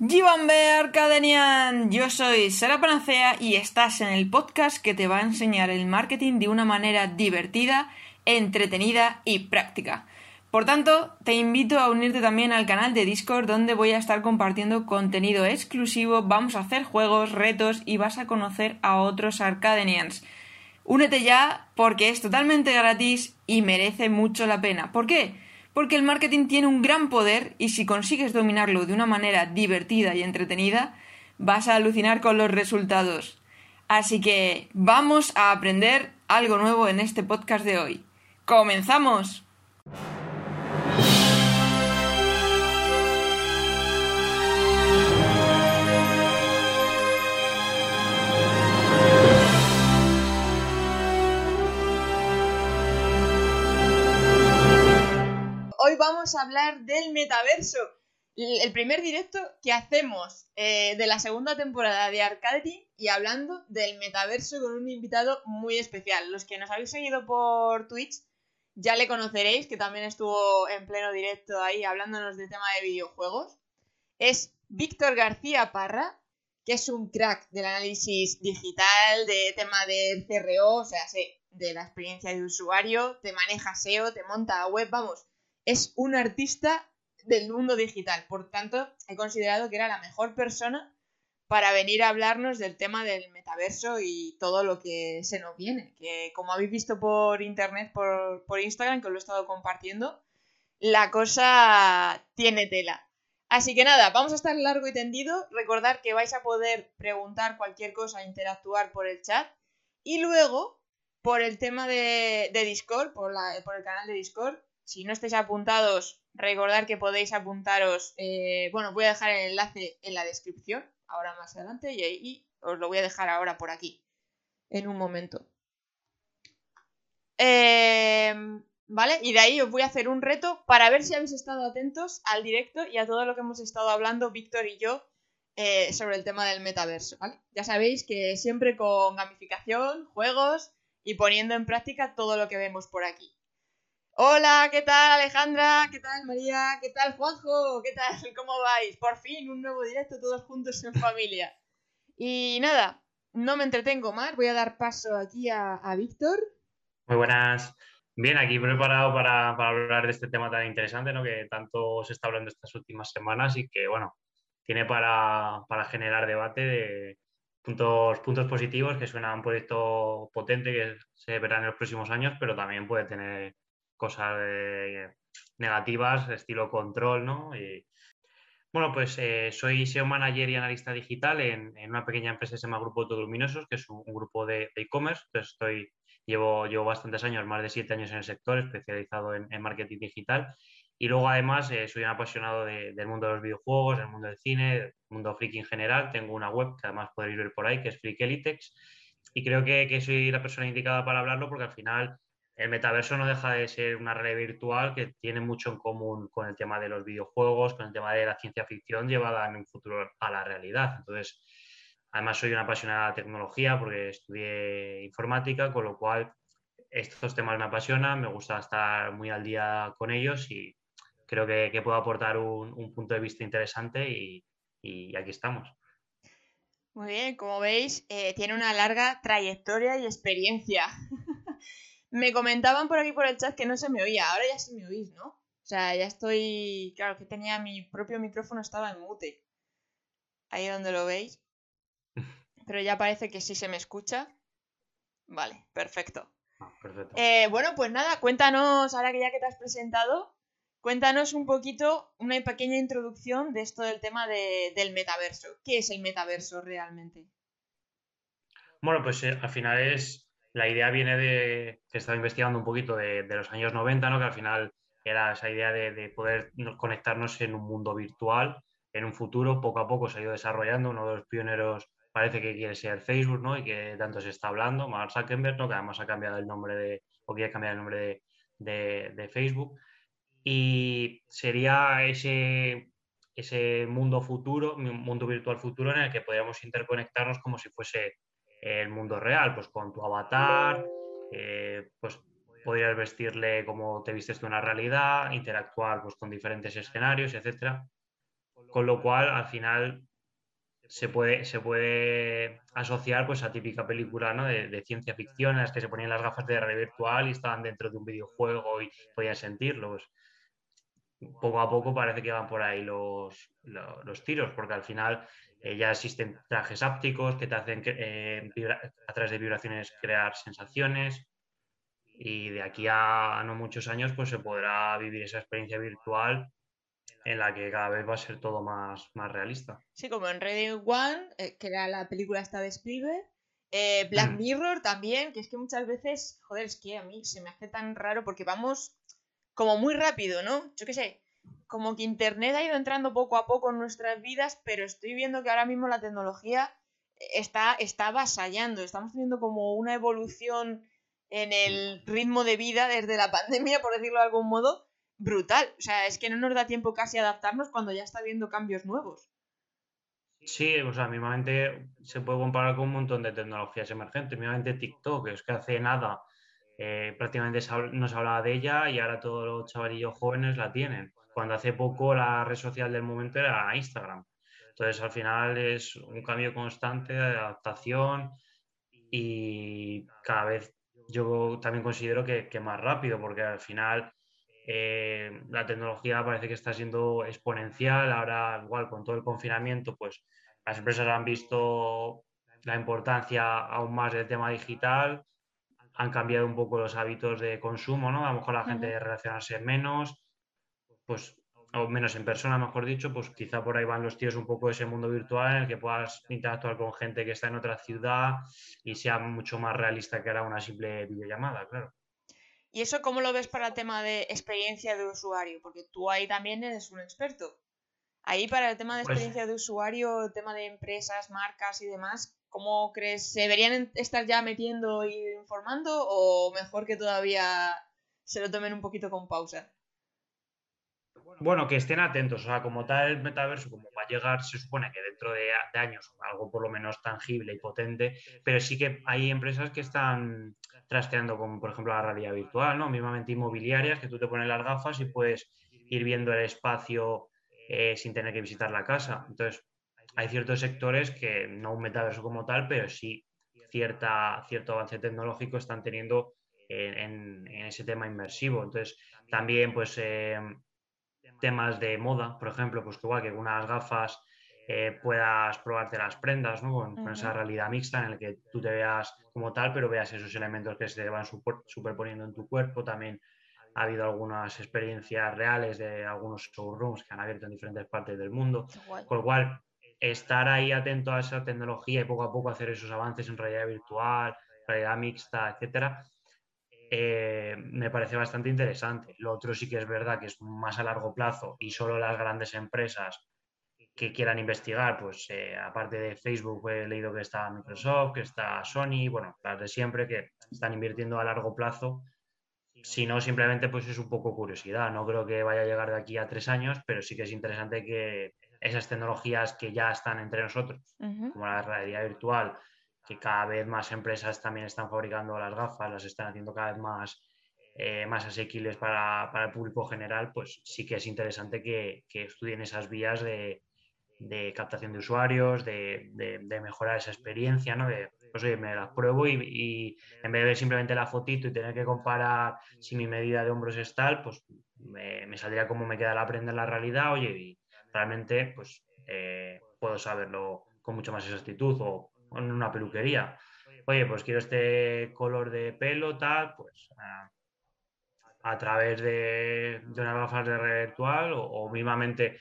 Gibambe Arcadenian, yo soy Sara Panacea y estás en el podcast que te va a enseñar el marketing de una manera divertida, entretenida y práctica. Por tanto, te invito a unirte también al canal de Discord donde voy a estar compartiendo contenido exclusivo, vamos a hacer juegos, retos y vas a conocer a otros Arcadenians. Únete ya porque es totalmente gratis y merece mucho la pena. ¿Por qué? Porque el marketing tiene un gran poder y si consigues dominarlo de una manera divertida y entretenida, vas a alucinar con los resultados. Así que vamos a aprender algo nuevo en este podcast de hoy. ¡Comenzamos! Hoy vamos a hablar del metaverso. El primer directo que hacemos eh, de la segunda temporada de Arcade y hablando del metaverso con un invitado muy especial. Los que nos habéis seguido por Twitch ya le conoceréis, que también estuvo en pleno directo ahí hablándonos de tema de videojuegos. Es Víctor García Parra, que es un crack del análisis digital, de tema de CRO, o sea, de la experiencia de usuario, te maneja SEO, te monta web, vamos, es un artista del mundo digital. Por tanto, he considerado que era la mejor persona para venir a hablarnos del tema del metaverso y todo lo que se nos viene. Que como habéis visto por internet, por, por Instagram, que os lo he estado compartiendo, la cosa tiene tela. Así que nada, vamos a estar largo y tendido. Recordad que vais a poder preguntar cualquier cosa, interactuar por el chat. Y luego, por el tema de, Discord, por, por el canal de Discord, si no estáis apuntados, recordad que podéis apuntaros. Eh, bueno, voy a dejar el enlace en la descripción, ahora más adelante, y, ahí os lo voy a dejar ahora por aquí, en un momento. Em, ¿Vale? Y de ahí os voy a hacer un reto para ver si habéis estado atentos al directo y a todo lo que hemos estado hablando Víctor y yo eh, sobre el tema del metaverso, ¿vale? Ya sabéis que siempre con gamificación, juegos y poniendo en práctica todo lo que vemos por aquí. Hola, ¿qué tal Alejandra? ¿Qué tal María? ¿Qué tal Juanjo? ¿Qué tal? ¿Cómo vais? Por fin un nuevo directo todos juntos en familia. Y nada, no me entretengo más, voy a dar paso aquí a, Víctor. Muy buenas. Bien, aquí preparado para, hablar de este tema tan interesante, ¿no? Que tanto se está hablando estas últimas semanas y que, bueno, tiene para, generar debate de puntos, puntos positivos, que suena un proyecto potente que se verá en los próximos años, pero también puede tener cosas negativas, estilo control, ¿no? Y, bueno, pues eh, soy SEO manager y analista digital en, una pequeña empresa que se llama Grupo Autoluminosos, que es un, grupo de e-commerce. estoy, llevo, llevo bastantes años, más de siete años en el sector, especializado en, marketing digital. Y luego, además, eh, soy un apasionado del mundo de los videojuegos, del mundo del cine, del mundo friki en general. Tengo una web que además podréis ver por ahí, que es Freakelitex. Y creo que, que soy la persona indicada para hablarlo porque al final el metaverso no deja de ser una realidad virtual que tiene mucho en común con el tema de los videojuegos, con el tema de la ciencia ficción llevada en un futuro a la realidad. Entonces, además soy una apasionada de tecnología porque estudié informática, con lo cual estos temas me apasionan, me gusta estar muy al día con ellos y creo que, puedo aportar un, punto de vista interesante y, aquí estamos. Muy bien, como veis, eh, tiene una larga trayectoria y experiencia. Me comentaban por aquí por el chat que no se me oía. Ahora ya sí me oís, ¿no? O sea, ya estoy. Claro, que tenía mi propio micrófono, estaba en mute. Ahí donde lo veis. Pero ya parece que sí se me escucha. Vale, perfecto. Ah, perfecto. Eh, bueno, pues nada, cuéntanos, ahora que ya que te has presentado, cuéntanos un poquito, una pequeña introducción de esto del tema del metaverso. ¿Qué es el metaverso realmente? Bueno, pues eh, al final es la idea viene de, que estaba investigando un poquito de, los años 90, ¿no? que al final era esa idea de, poder conectarnos en un mundo virtual, en un futuro, poco a poco se ha ido desarrollando, uno de los pioneros parece que quiere ser Facebook, ¿no? Y que tanto se está hablando, Mark Zuckerberg, ¿no? Que además ha cambiado el nombre de, o quiere cambiar el nombre de, de Facebook. Y sería ese, ese mundo futuro, un mundo virtual futuro en el que podríamos interconectarnos como si fuese el mundo real, pues con tu avatar, eh, pues podrías vestirle como te vistes tú en la realidad, interactuar pues con diferentes escenarios, etcétera. Con lo cual, al final, se puede, se puede asociar pues a típica película ¿no? de, ciencia ficción en las que se ponían las gafas de realidad virtual y estaban dentro de un videojuego y podían sentirlo. Pues, poco a poco parece que van por ahí los, los, tiros, porque al final eh, ya existen trajes ápticos que te hacen eh, a través de vibraciones crear sensaciones y de aquí a no muchos años pues se podrá vivir esa experiencia virtual en la que cada vez va a ser todo más, más realista. Sí, como en Ready One, eh, que era la película esta de Spielberg, eh, Black mm. Mirror también, que es que muchas veces, joder, es que a mí se me hace tan raro porque vamos como muy rápido, ¿no? Yo qué sé, como que Internet ha ido entrando poco a poco en nuestras vidas, pero estoy viendo que ahora mismo la tecnología está, está avasallando, estamos teniendo como una evolución en el ritmo de vida desde la pandemia, por decirlo de algún modo, brutal. O sea, es que no nos da tiempo casi adaptarnos cuando ya está habiendo cambios nuevos. Sí, o sea, mismamente se puede comparar con un montón de tecnologías emergentes. Mismamente TikTok, es que hace nada eh, prácticamente no se hablaba de ella y ahora todos los chavalillos jóvenes la tienen. Cuando hace poco la red social del momento era Instagram. Entonces, al final es un cambio constante de adaptación y cada vez yo también considero que, que más rápido, porque al final eh, la tecnología parece que está siendo exponencial. Ahora, igual con todo el confinamiento, pues las empresas han visto la importancia aún más del tema digital, han cambiado un poco los hábitos de consumo, ¿no? A lo mejor la gente de relacionarse menos, pues, o menos en persona, mejor dicho, pues quizá por ahí van los tíos un poco de ese mundo virtual en el que puedas interactuar con gente que está en otra ciudad y sea mucho más realista que ahora una simple videollamada, claro. ¿Y eso cómo lo ves para el tema de experiencia de usuario? Porque tú ahí también eres un experto. Ahí para el tema de pues experiencia de usuario, el tema de empresas, marcas y demás, ¿cómo crees? ¿Se deberían estar ya metiendo y informando o mejor que todavía se lo tomen un poquito con pausa? Bueno, que estén atentos, o sea, como tal el metaverso, como va a llegar, se supone que dentro de, de años, algo por lo menos tangible y potente, pero sí que hay empresas que están trasteando con, por ejemplo, la realidad virtual, ¿no? Mismamente inmobiliarias, que tú te pones las gafas y puedes ir viendo el espacio eh, sin tener que visitar la casa. Entonces, hay ciertos sectores que no un metaverso como tal, pero sí cierta, cierto avance tecnológico están teniendo en, ese tema inmersivo. Entonces, también, pues, eh, temas de moda, por ejemplo, pues que igual que unas gafas eh, puedas probarte las prendas, ¿no? Con, esa realidad mixta en la que tú te veas como tal, pero veas esos elementos que se van superponiendo en tu cuerpo. También ha habido algunas experiencias reales de algunos showrooms que han abierto en diferentes partes del mundo. Con lo cual, estar ahí atento a esa tecnología y poco a poco hacer esos avances en realidad virtual, realidad mixta, etcétera, eh, me parece bastante interesante. Lo otro sí que es verdad que es más a largo plazo y solo las grandes empresas que quieran investigar, pues eh, aparte de Facebook he leído que está Microsoft, que está Sony, bueno, las de siempre que están invirtiendo a largo plazo. Si no, simplemente pues es un poco curiosidad. No creo que vaya a llegar de aquí a tres años, pero sí que es interesante que esas tecnologías que ya están entre nosotros, como la realidad virtual, que cada vez más empresas también están fabricando las gafas, las están haciendo cada vez más, eh, más asequibles para, para, el público general, pues sí que es interesante que, que estudien esas vías de, de captación de usuarios, de, mejorar esa experiencia, ¿no? De, pues oye, me las pruebo y, en vez de ver simplemente la fotito y tener que comparar si mi medida de hombros es tal, pues me, saldría cómo me queda la prenda en la realidad, oye, y realmente pues eh, puedo saberlo con mucha más exactitud o en una peluquería. Oye, pues quiero este color de pelo, tal, pues a, través de, de unas gafas de red virtual o, o mismamente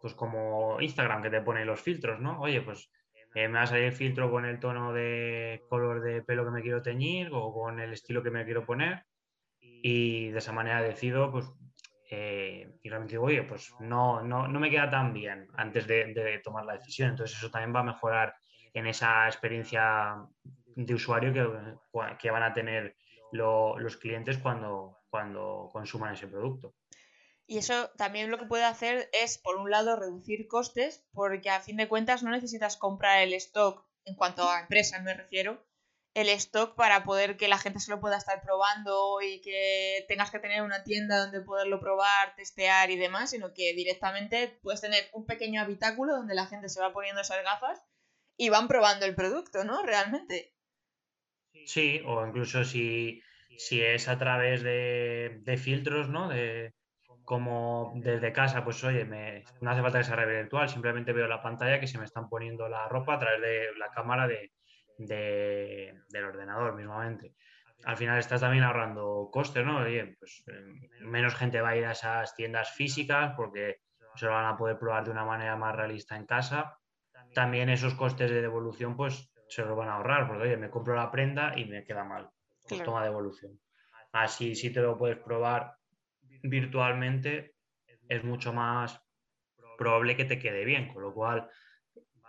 pues como Instagram que te pone los filtros, ¿no? Oye, pues eh, me va a salir el filtro con el tono de color de pelo que me quiero teñir o con el estilo que me quiero poner y de esa manera decido, pues, y realmente digo, oye, pues no, no, no me queda tan bien antes de, tomar la decisión. Entonces eso también va a mejorar en esa experiencia de usuario que, van a tener los clientes cuando, cuando consuman ese producto. Y eso también lo que puede hacer es, por un lado, reducir costes, porque a fin de cuentas no necesitas comprar el stock en cuanto a empresas me refiero, el stock para poder que la gente se lo pueda estar probando y que tengas que tener una tienda donde poderlo probar, testear y demás, sino que directamente puedes tener un pequeño habitáculo donde la gente se va poniendo esas gafas y van probando el producto, ¿no? Realmente. Sí, o incluso si, si es a través de, de filtros, ¿no? De, como desde casa, pues oye, me, no hace falta que sea virtual, simplemente veo la pantalla que se me están poniendo la ropa a través de la cámara de, del ordenador mismamente. Al final estás también ahorrando costes, ¿no? Oye, pues eh, menos gente va a ir a esas tiendas físicas porque se lo van a poder probar de una manera más realista en casa. También esos costes de devolución, pues se los van a ahorrar, porque oye, me compro la prenda y me queda mal, pues toma devolución. Así sí te lo puedes probar virtualmente es mucho más probable que te quede bien, con lo cual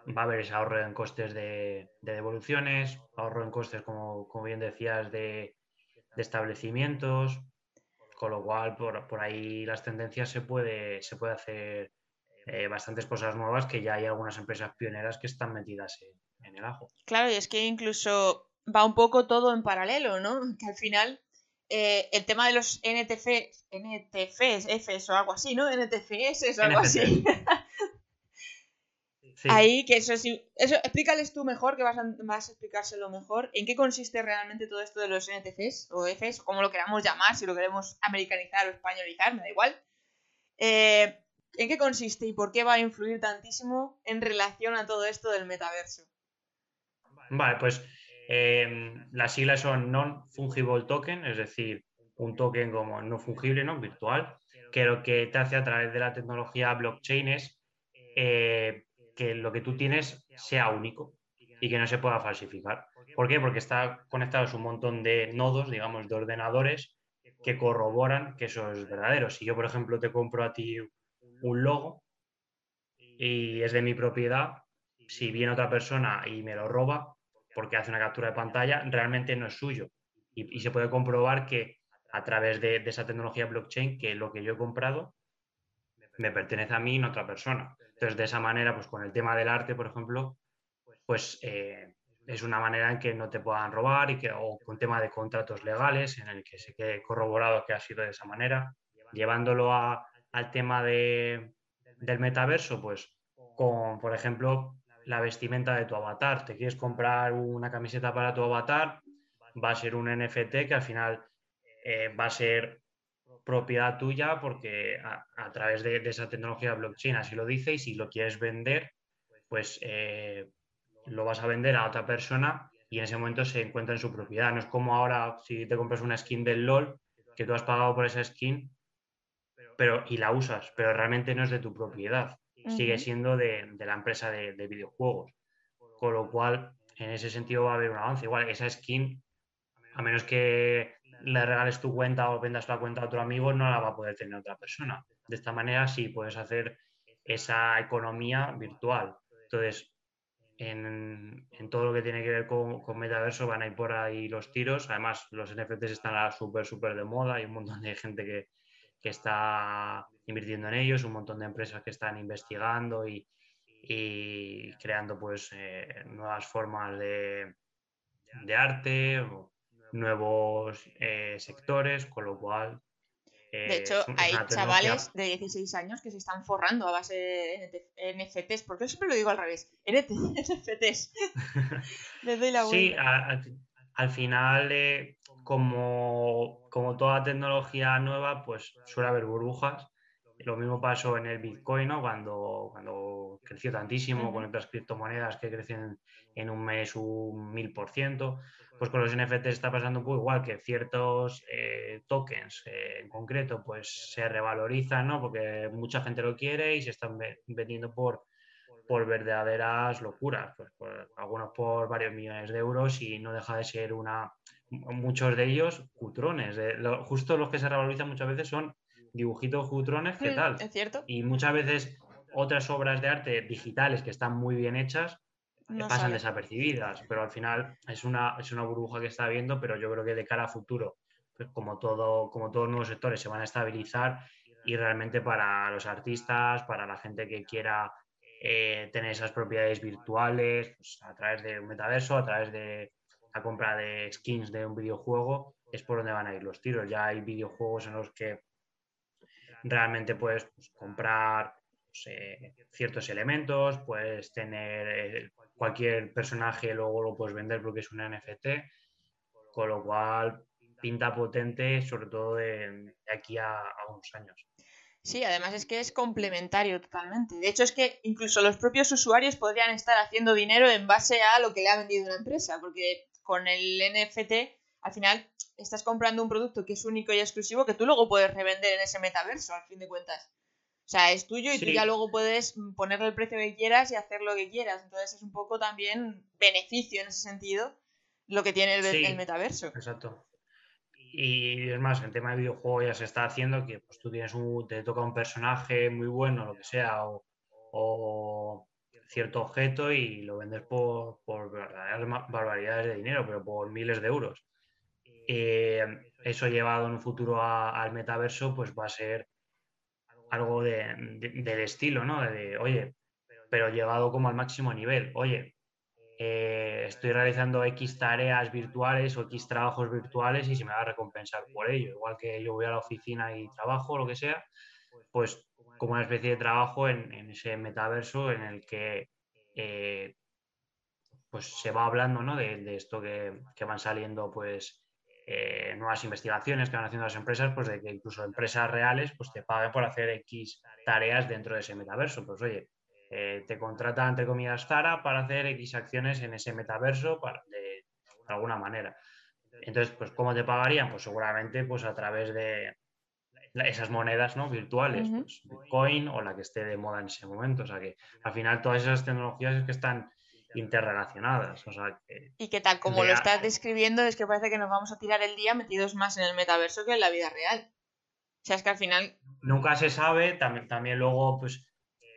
va a haber ese ahorro en costes de, devoluciones, ahorro en costes, como, bien decías, de, establecimientos, con lo cual por, ahí las tendencias se puede, se puede hacer eh, bastantes cosas nuevas que ya hay algunas empresas pioneras que están metidas en, en, el ajo. Claro, y es que incluso va un poco todo en paralelo, ¿no? Que al final eh, el tema de los NTFs, NTFs, Fs o algo así, ¿no? NTFs o algo así. Ahí, que eso es. Eso, explícales tú mejor, que vas a, vas a, explicárselo mejor. ¿En qué consiste realmente todo esto de los NTFs o Fs, como lo queramos llamar, si lo queremos americanizar o españolizar, me da igual? Eh, ¿En qué consiste y por qué va a influir tantísimo en relación a todo esto del metaverso? Vale, pues Em, las siglas son Non-Fungible Token, es decir, un token como no fungible, ¿no? virtual, que lo que te hace a través de la tecnología blockchain es eh, que lo que tú tienes sea único y que no se pueda falsificar. ¿Por qué? Porque está conectado a un montón de nodos, digamos, de ordenadores que corroboran que eso es verdadero. Si yo, por ejemplo, te compro a ti un logo y es de mi propiedad, si viene otra persona y me lo roba, porque hace una captura de pantalla, realmente no es suyo. Y, se puede comprobar que a través de, esa tecnología blockchain, que lo que yo he comprado me pertenece a mí y no a otra persona. Entonces, de esa manera, pues con el tema del arte, por ejemplo, pues eh, es una manera en que no te puedan robar y que, o con tema de contratos legales en el que se quede corroborado que ha sido de esa manera. Llevándolo al tema de, del metaverso, pues con, por ejemplo, la vestimenta de tu avatar. Te quieres comprar una camiseta para tu avatar, va a ser un NFT que al final eh, va a ser propiedad tuya porque a, través de, esa tecnología blockchain así lo dice y si lo quieres vender, pues eh, lo vas a vender a otra persona y en ese momento se encuentra en su propiedad. No es como ahora si te compras una skin del LOL que tú has pagado por esa skin pero, y la usas, pero realmente no es de tu propiedad sigue siendo de, la empresa de, videojuegos. Con lo cual, en ese sentido va a haber un avance. Igual, esa skin, a menos que le regales tu cuenta o vendas la cuenta a otro amigo, no la va a poder tener otra persona. De esta manera sí puedes hacer esa economía virtual. Entonces, en, todo lo que tiene que ver con, metaverso van a ir por ahí los tiros. Además, los NFTs están súper, súper de moda. Hay un montón de gente que, que está invirtiendo en ellos, un montón de empresas que están investigando y, creando pues eh, nuevas formas de, de arte, nuevos eh, sectores, con lo cual... Eh, de hecho, hay chavales de 16 años que se están forrando a base de NFTs, porque yo siempre lo digo al revés, NFTs. Les doy la Sí, al final como, como toda tecnología nueva, pues suele haber burbujas. Lo mismo pasó en el Bitcoin, ¿no? Cuando, cuando creció tantísimo, con otras criptomonedas que crecen en un mes un mil por ciento. Pues con los NFTs está pasando un poco igual, que ciertos eh, tokens eh, en concreto pues se revalorizan, ¿no? Porque mucha gente lo quiere y se están vendiendo por, por verdaderas locuras, pues algunos por varios millones de euros y no deja de ser una, muchos de ellos cutrones. justo los que se revalorizan muchas veces son dibujitos cutrones, ¿qué mm, tal? Es cierto. Y muchas veces otras obras de arte digitales que están muy bien hechas pasan desapercibidas, pero al final es una, es una burbuja que está habiendo, pero yo creo que de cara a futuro, pues como, todo, como todos los nuevos sectores, se van a estabilizar y realmente para los artistas, para la gente que quiera eh, tener esas propiedades virtuales, pues a través de un metaverso, a través de la compra de skins de un videojuego, es por donde van a ir los tiros. Ya hay videojuegos en los que realmente puedes pues, comprar ciertos elementos, puedes tener eh, cualquier personaje, luego lo puedes vender porque es un NFT, con lo cual pinta potente, sobre todo de, aquí a, unos años. Sí, además es que es complementario totalmente. De hecho, es que incluso los propios usuarios podrían estar haciendo dinero en base a lo que le ha vendido una empresa, porque con el NFT al final estás comprando un producto que es único y exclusivo que tú luego puedes revender en ese metaverso, al fin de cuentas. O sea, es tuyo y tú ya luego puedes ponerle el precio que quieras y hacer lo que quieras. Entonces es un poco también beneficio en ese sentido lo que tiene el, metaverso. Exacto. Y es más, el tema de videojuego ya se está haciendo que pues tú tienes un, te toca un personaje muy bueno, lo que sea, o, cierto objeto y lo vendes por, por barbaridades de dinero, pero por miles de euros. Eh, eso llevado en un futuro al metaverso, pues va a ser algo de, del estilo, ¿no? Oye, pero llevado como al máximo nivel. Oye, eh, estoy realizando X tareas virtuales o X trabajos virtuales y se me va a recompensar por ello. Igual que yo voy a la oficina y trabajo, lo que sea, pues como una especie de trabajo en, ese metaverso en el que eh, pues se va hablando ¿no? de, esto que, van saliendo pues eh, nuevas investigaciones que van haciendo las empresas, pues de que incluso empresas reales pues te paguen por hacer X tareas dentro de ese metaverso. Pues oye, eh, te contrata entre comillas Zara para hacer X acciones en ese metaverso de, alguna manera. Entonces, pues ¿cómo te pagarían? Pues seguramente pues a través de esas monedas ¿no? virtuales, pues, Bitcoin o la que esté de moda en ese momento. O sea que al final todas esas tecnologías es que están interrelacionadas. O sea, y que tal como lo estás describiendo, es que parece que nos vamos a tirar el día metidos más en el metaverso que en la vida real. O sea, es que al final... Nunca se sabe, también, también luego, pues,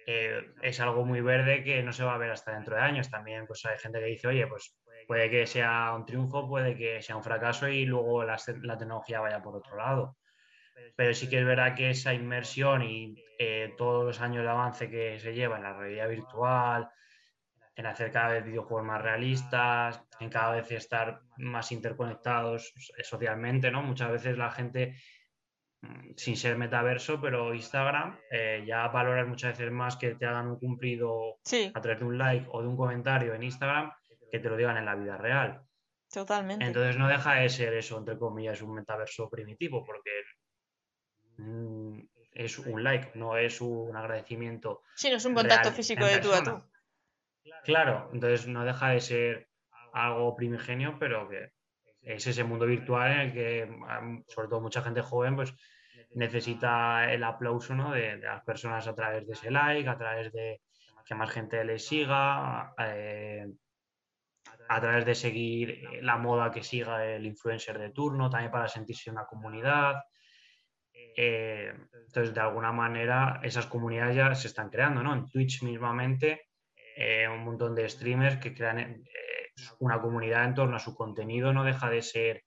eh, es algo muy verde que no se va a ver hasta dentro de años. También, pues, hay gente que dice, oye, pues, puede que sea un triunfo, puede que sea un fracaso y luego la, tecnología vaya por otro lado. Pero sí que es verdad que esa inmersión y eh, todos los años de avance que se lleva en la realidad virtual, en hacer cada vez videojuegos más realistas, en cada vez estar más interconectados socialmente, ¿no? Muchas veces la gente, mm, sin ser metaverso, pero Instagram, eh, ya valoras muchas veces más que te hagan un cumplido a través de un like o de un comentario en Instagram que te lo digan en la vida real. Totalmente. Entonces no deja de ser eso, entre comillas, un metaverso primitivo, porque mm, es un like, no es un agradecimiento. Sí, no es un contacto físico de tú a tú. Claro, entonces no deja de ser algo primigenio, pero que es ese mundo virtual en el que, sobre todo mucha gente joven, pues necesita el aplauso de, las personas a través de ese like, a través de que más gente le siga, eh, a través de seguir la moda que siga el influencer de turno, también para sentirse una comunidad. Eh, entonces, de alguna manera, esas comunidades ya se están creando, ¿no? En Twitch mismamente eh, un montón de streamers que crean eh, una comunidad en torno a su contenido, no deja de ser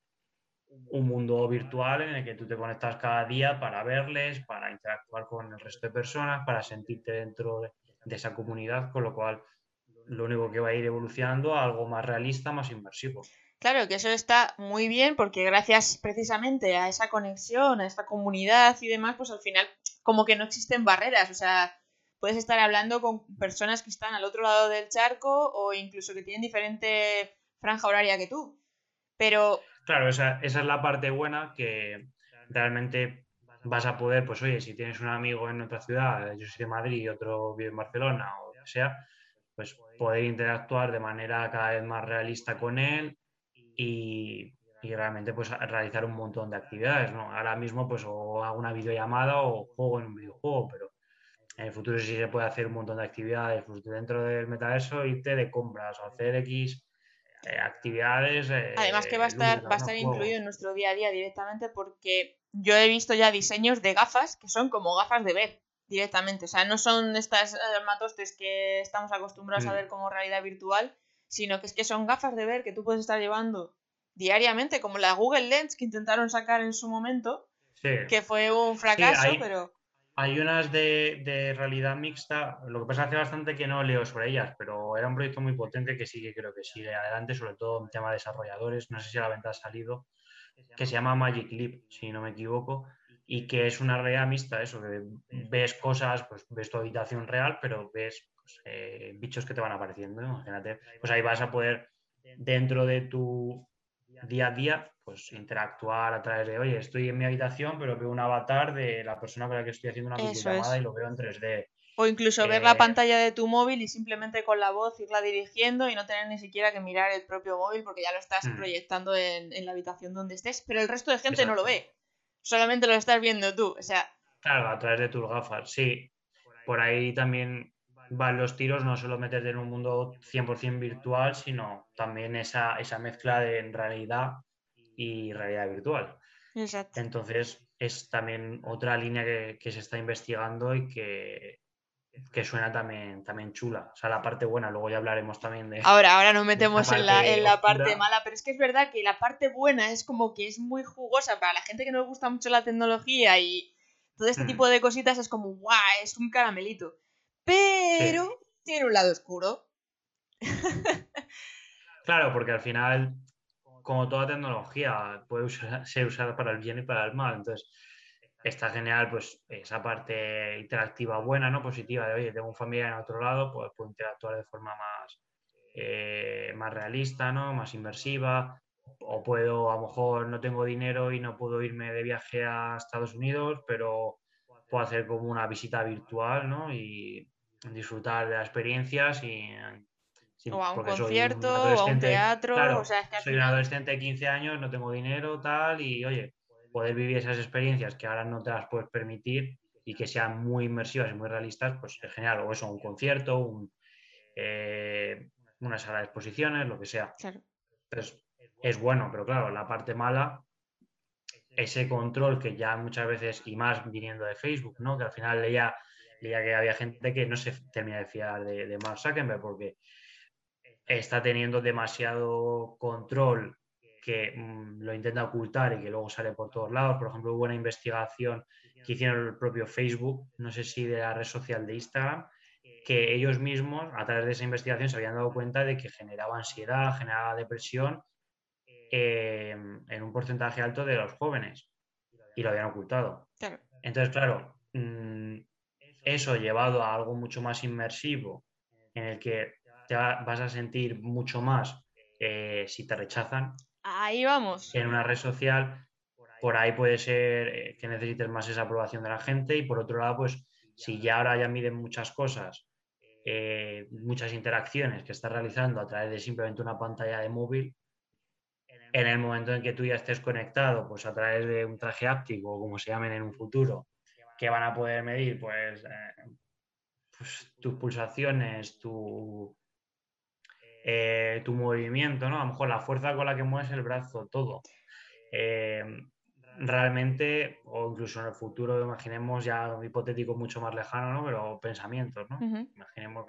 un mundo virtual en el que tú te conectas cada día para verles, para interactuar con el resto de personas, para sentirte dentro de, esa comunidad, con lo cual lo único que va a ir evolucionando a algo más realista, más inmersivo. Claro, que eso está muy bien porque gracias precisamente a esa conexión, a esta comunidad y demás, pues al final como que no existen barreras, o sea, puedes estar hablando con personas que están al otro lado del charco o incluso que tienen diferente franja horaria que tú. Pero... Claro, esa, es la parte buena que realmente vas a poder, pues oye, si tienes un amigo en otra ciudad, yo soy de Madrid y otro vive en Barcelona o lo que sea, pues poder interactuar de manera cada vez más realista con él y, y realmente pues realizar un montón de actividades, ¿no? Ahora mismo pues o hago una videollamada o juego en un videojuego, pero en el futuro sí se puede hacer un montón de actividades pues, dentro del metaverso, irte de compras o hacer X eh, actividades. Eh, Además que va a estar, va a estar incluido en nuestro día a día directamente porque yo he visto ya diseños de gafas que son como gafas de ver directamente. O sea, no son estas eh, matostes que estamos acostumbrados a mm. ver como realidad virtual, sino que es que son gafas de ver que tú puedes estar llevando diariamente, como la Google Lens que intentaron sacar en su momento, que fue un fracaso, pero hay unas de, realidad mixta, lo que pasa hace bastante que no leo sobre ellas, pero era un proyecto muy potente que sí que creo que sigue adelante, sobre todo en tema de desarrolladores, no sé si a la venta ha salido, que se llama Magic Leap, si no me equivoco, y que es una realidad mixta, eso, que ves cosas, pues ves tu habitación real, pero ves pues, eh, bichos que te van apareciendo, imagínate, pues ahí vas a poder, dentro de tu día a día, pues interactuar a través de, oye, estoy en mi habitación, pero veo un avatar de la persona con la que estoy haciendo una videollamada y lo veo en 3D. O incluso ver la eh, pantalla de tu móvil y simplemente con la voz irla dirigiendo y no tener ni siquiera que mirar el propio móvil porque ya lo estás hmm. proyectando en, la habitación donde estés, pero el resto de gente no lo ve. Solamente lo estás viendo tú. O sea. Claro, a través de tus gafas, sí. Por ahí también van los tiros, no solo meterte en un mundo 100% virtual, sino también esa, esa mezcla de realidad y realidad virtual. Exacto. Entonces, es también otra línea que, se está investigando y que, que, suena también, también chula. O sea, la parte buena, luego ya hablaremos también de. Ahora, ahora nos metemos en la, en la parte mala, pero es que es verdad que la parte buena es como que es muy jugosa para la gente que no le gusta mucho la tecnología y todo este mm. tipo de cositas es como, guau, es un caramelito. Pero tiene un lado oscuro. claro, porque al final, como toda tecnología, puede ser usada para el bien y para el mal. Entonces, está genial, pues, esa parte interactiva buena, ¿no? Positiva de, oye, tengo un familiar en otro lado, pues puedo interactuar de forma más, eh, más realista, ¿no? Más inmersiva. O puedo, a lo mejor no tengo dinero y no puedo irme de viaje a Estados Unidos, pero puedo hacer como una visita virtual, ¿no? Y disfrutar de las experiencias y... o a un concierto, o a un teatro. o sea, soy un adolescente de 15 años, no tengo dinero, tal, y oye, poder vivir esas experiencias que ahora no te las puedes permitir y que sean muy inmersivas y muy realistas, pues es genial. O eso, un concierto, un, eh, una sala de exposiciones, lo que sea. Entonces, es bueno, pero claro, la parte mala, ese control que ya muchas veces, y más viniendo de Facebook, ¿no? Que al final leía ya que había gente que no se termina de fiar de, de Mark Zuckerberg porque está teniendo demasiado control que mm, lo intenta ocultar y que luego sale por todos lados. Por ejemplo, hubo una investigación que hicieron el propio Facebook, no sé si de la red social de Instagram, que ellos mismos, a través de esa investigación, se habían dado cuenta de que generaba ansiedad, generaba depresión eh, en un porcentaje alto de los jóvenes y lo habían ocultado. Entonces, claro, mm, eso llevado a algo mucho más inmersivo, en el que te vas a sentir mucho más eh, si te rechazan. Ahí vamos. En una red social, por ahí puede ser eh, que necesites más esa aprobación de la gente y por otro lado, pues si ya ahora ya miden muchas cosas, eh, muchas interacciones que estás realizando a través de simplemente una pantalla de móvil, en el momento en que tú ya estés conectado, pues a través de un traje áptico, como se llamen en un futuro, que van a poder medir pues, eh, pues tus pulsaciones, tu, eh, tu movimiento, ¿no? A lo mejor la fuerza con la que mueves el brazo, todo. Eh, realmente, o incluso en el futuro, imaginemos ya un hipotético mucho más lejano, ¿no? Pero pensamientos, ¿no? Imaginemos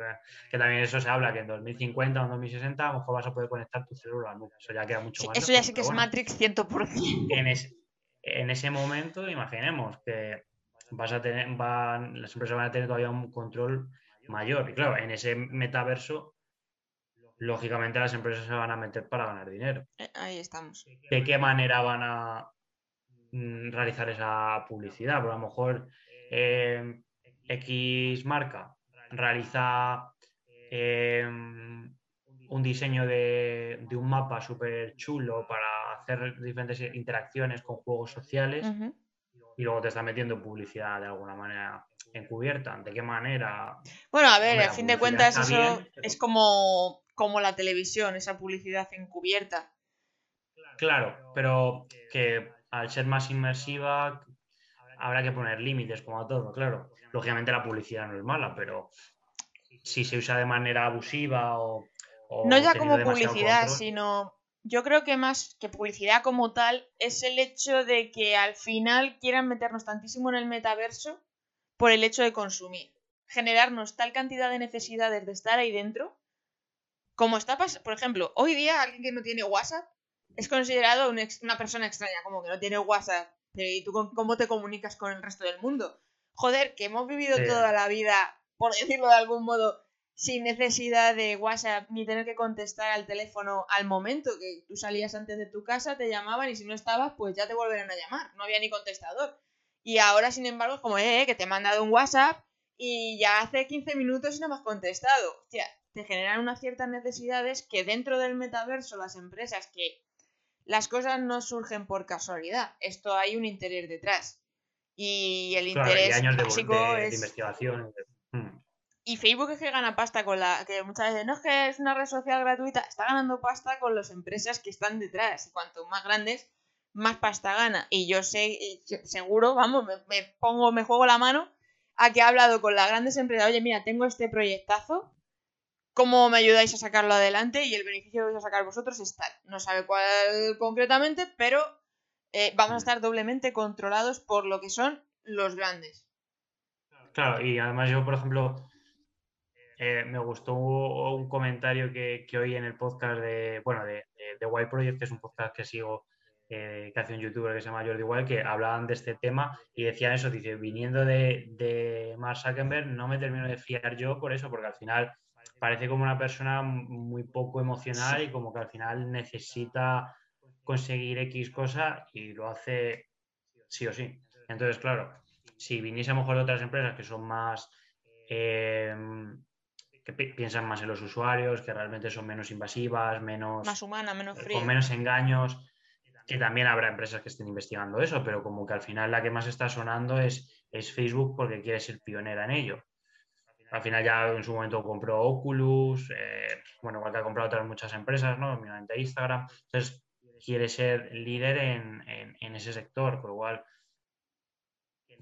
que, también eso se habla, que en 2050 o en 2060 a lo mejor vas a poder conectar tu célula Eso ya queda mucho más. Eso ya sí que es Matrix 100%. En, en ese momento, imaginemos que vas a tener, van, las empresas van a tener todavía un control mayor. Y claro, en ese metaverso, lógicamente las empresas se van a meter para ganar dinero. Eh, ahí estamos. ¿De qué manera van a mm, realizar esa publicidad? Porque a lo mejor eh, X marca realiza eh, un diseño de, un mapa súper chulo para hacer diferentes interacciones con juegos sociales y luego te está metiendo publicidad de alguna manera encubierta. ¿De qué manera? Bueno, a ver, a fin de cuentas eso es como, como la televisión, esa publicidad encubierta. Claro, pero que al ser más inmersiva habrá que poner límites como a todo, claro. Lógicamente la publicidad no es mala, pero si se usa de manera abusiva o... no ya como publicidad, sino yo creo que más que publicidad como tal es el hecho de que al final quieran meternos tantísimo en el metaverso por el hecho de consumir. Generarnos tal cantidad de necesidades de estar ahí dentro. Como está pasando, por ejemplo, hoy día alguien que no tiene WhatsApp es considerado una persona extraña, como que no tiene WhatsApp. ¿Y tú cómo te comunicas con el resto del mundo? joder, que hemos vivido toda la vida, por decirlo de algún modo, sin necesidad de WhatsApp ni tener que contestar al teléfono al momento que tú salías antes de tu casa, te llamaban y si no estabas, pues ya te volverán a llamar. No había ni contestador. Y ahora, sin embargo, es como, eh, que te he mandado un WhatsApp y ya hace 15 minutos y no me has contestado. Hostia, te generan unas ciertas necesidades que dentro del metaverso las empresas que las cosas no surgen por casualidad. Esto hay un interés detrás. Y el interés básico es... investigación. Hmm. Y Facebook es que gana pasta con la. que muchas veces no es que es una red social gratuita, está ganando pasta con las empresas que están detrás. Y cuanto más grandes, más pasta gana. Y yo sé, seguro, vamos, me, pongo, me juego la mano a que he hablado con las grandes empresas. Oye, mira, tengo este proyectazo. ¿Cómo me ayudáis a sacarlo adelante? Y el beneficio que vais a sacar vosotros es tal. No sabe cuál concretamente, pero eh, vamos a estar doblemente controlados por lo que son los grandes. Claro, y además yo, por ejemplo, eh, me gustó un comentario que, que, oí en el podcast de, bueno, de, de, Wild Project, que es un podcast que sigo, eh, que hace un youtuber que se llama Jordi Wild, que hablaban de este tema y decían eso, dice, viniendo de, de Mark Zuckerberg, no me termino de fiar yo por eso, porque al final parece como una persona muy poco emocional y como que al final necesita conseguir X cosa y lo hace sí o sí. Entonces, claro, si viniese a lo mejor de otras empresas que son más... Eh, que piensan más en los usuarios, que realmente son menos invasivas, menos... Más humanas, menos. Con menos engaños, que también habrá empresas que estén investigando eso, pero como que al final la que más está sonando es, es Facebook porque quiere ser pionera en ello. Al final ya en su momento compró Oculus, eh, bueno, igual que ha comprado otras muchas empresas, ¿no? Obviamente Instagram. Entonces quiere ser líder en, en, ese sector, por igual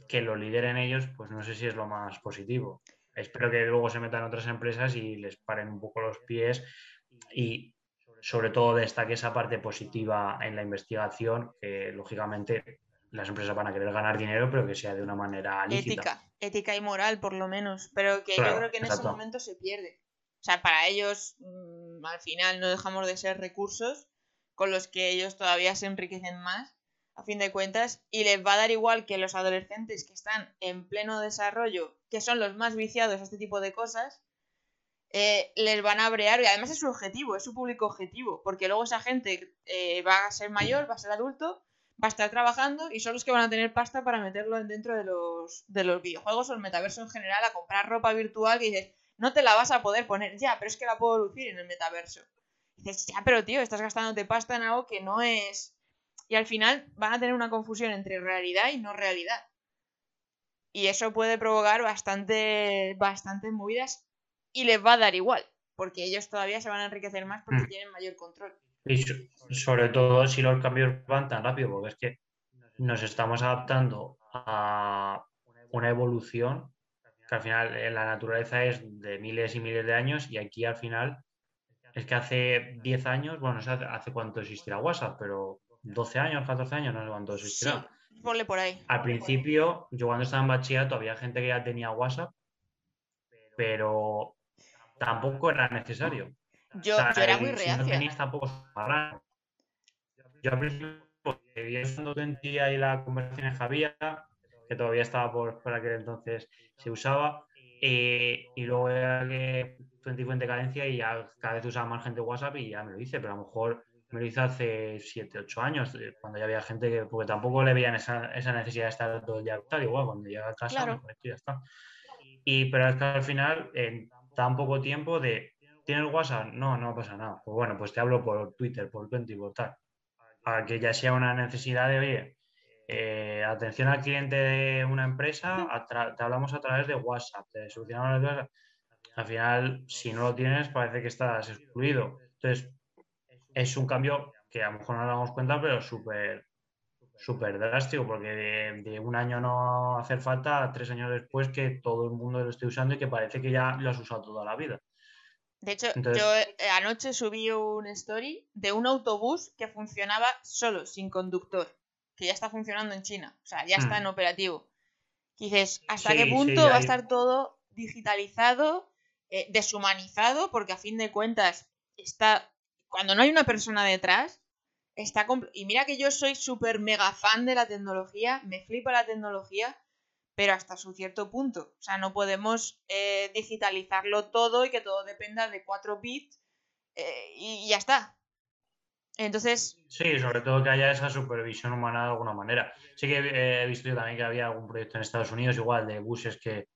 que lo lideren ellos, pues no sé si es lo más positivo espero que luego se metan otras empresas y les paren un poco los pies y sobre todo destaque esa parte positiva en la investigación, que lógicamente las empresas van a querer ganar dinero, pero que sea de una manera lícita. Ética, ética y moral por lo menos, pero que yo creo que en ese momento se pierde. O sea, para ellos mm, al final no dejamos de ser recursos con los que ellos todavía se enriquecen más a fin de cuentas, y les va a dar igual que los adolescentes que están en pleno desarrollo, que son los más viciados a este tipo de cosas, eh, les van a brear, y además es su objetivo, es su público objetivo, porque luego esa gente eh, va a ser mayor, va a ser adulto, va a estar trabajando y son los que van a tener pasta para meterlo dentro de los, de los videojuegos o el metaverso en general, a comprar ropa virtual que dices, no te la vas a poder poner, ya, pero es que la puedo lucir en el metaverso. dices, ya, pero tío, estás gastándote pasta en algo que no es y al final van a tener una confusión entre realidad y no realidad. Y eso puede provocar bastante, bastantes movidas y les va a dar igual, porque ellos todavía se van a enriquecer más porque mm. tienen mayor control. Y sobre todo si los cambios van tan rápido, porque es que nos estamos adaptando a una evolución que al final en la naturaleza es de miles y miles de años y aquí al final es que hace 10 años, bueno, no sé hace cuánto existirá WhatsApp, pero 12 años, 14 años, no sé cuánto existirá. Sí, ponle por ahí. Al principio, yo cuando estaba en bachillerato había gente que ya tenía WhatsApp, pero tampoco era necesario. Yo, era muy reacia. no tenías tampoco Yo al principio vivía usando Twenty y la conversación en Javier, que todavía estaba por, por aquel entonces se usaba, eh, y luego era que Twenty fue en decadencia y ya cada vez usaba más gente WhatsApp y ya me lo hice, pero a lo mejor me lo hice hace 7, 8 años, eh, cuando ya había gente que, porque tampoco le veían esa, esa necesidad de estar todo el día tal, igual, cuando llega a casa, claro. pues ya está. Y, pero es que al final, en tan poco tiempo de, ¿tienes WhatsApp? No, no pasa nada. Pues bueno, pues te hablo por Twitter, por Twenty, por tal. Para que ya sea una necesidad de, oye, eh, atención al cliente de una empresa, te hablamos a través de WhatsApp, te solucionamos las cosas. Al final, si no lo tienes, parece que estás excluido. Entonces, es un cambio que a lo mejor no nos damos cuenta, pero súper súper drástico, porque de, un año no hacer falta tres años después que todo el mundo lo esté usando y que parece que ya lo has usado toda la vida. De hecho, yo eh, anoche subí un story de un autobús que funcionaba solo, sin conductor, que ya está funcionando en China, o sea, ya está en hmm. operativo. Y dices, ¿hasta qué punto va a estar todo digitalizado, eh, deshumanizado? Porque a fin de cuentas está cuando no hay una persona detrás, está... Y mira que yo soy súper mega fan de la tecnología, me flipa la tecnología, pero hasta su cierto punto. O sea, no podemos eh, digitalizarlo todo y que todo dependa de 4 bits eh, y ya está. Entonces. Sí, sobre todo que haya esa supervisión humana de alguna manera. Sí que he visto yo también que había algún proyecto en Estados Unidos, igual, de buses que,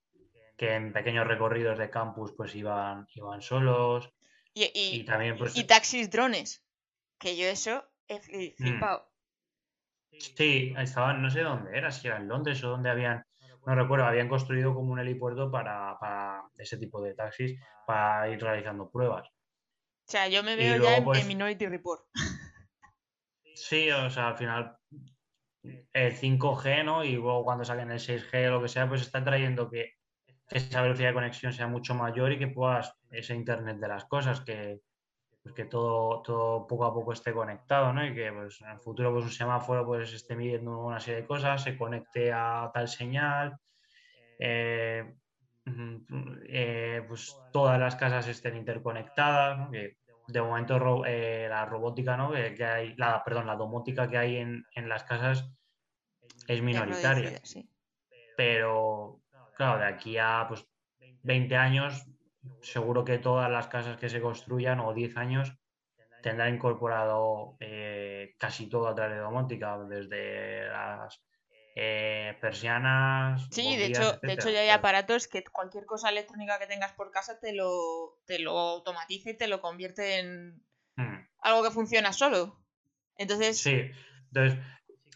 en pequeños recorridos de campus pues iban, iban solos. Y, también pues, y taxis drones. Que yo eso he mm. flipado. Sí, estaban, no sé dónde era, si era en Londres o dónde habían, no recuerdo, habían construido como un helipuerto para, para ese tipo de taxis para ir realizando pruebas. O sea, yo me veo ya en, pues Minority Report. Sí, o sea, al final el 5G, ¿no? Y luego cuando salen el 6G o lo que sea, pues está trayendo que, esa velocidad de conexión sea mucho mayor y que puedas ese Internet de las cosas, que, pues que todo, todo poco a poco esté conectado, ¿no? Y que pues, en el futuro pues, un semáforo pues, esté midiendo una serie de cosas, se conecte a tal señal, eh, eh, pues todas las casas estén interconectadas, de momento eh, la robótica, ¿no? Que, hay, la, perdón, la domótica que hay en, las casas es minoritaria. Pero, claro, de aquí a pues, 20 años, seguro que todas las casas que se construyan, o 10 años, tendrán incorporado eh, casi todo a través de domótica, desde las eh, persianas. Sí, de hecho, de hecho ya hay aparatos que cualquier cosa electrónica que tengas por casa te lo, te lo automatiza y te lo convierte en hmm. algo que funciona solo. Entonces. Sí, entonces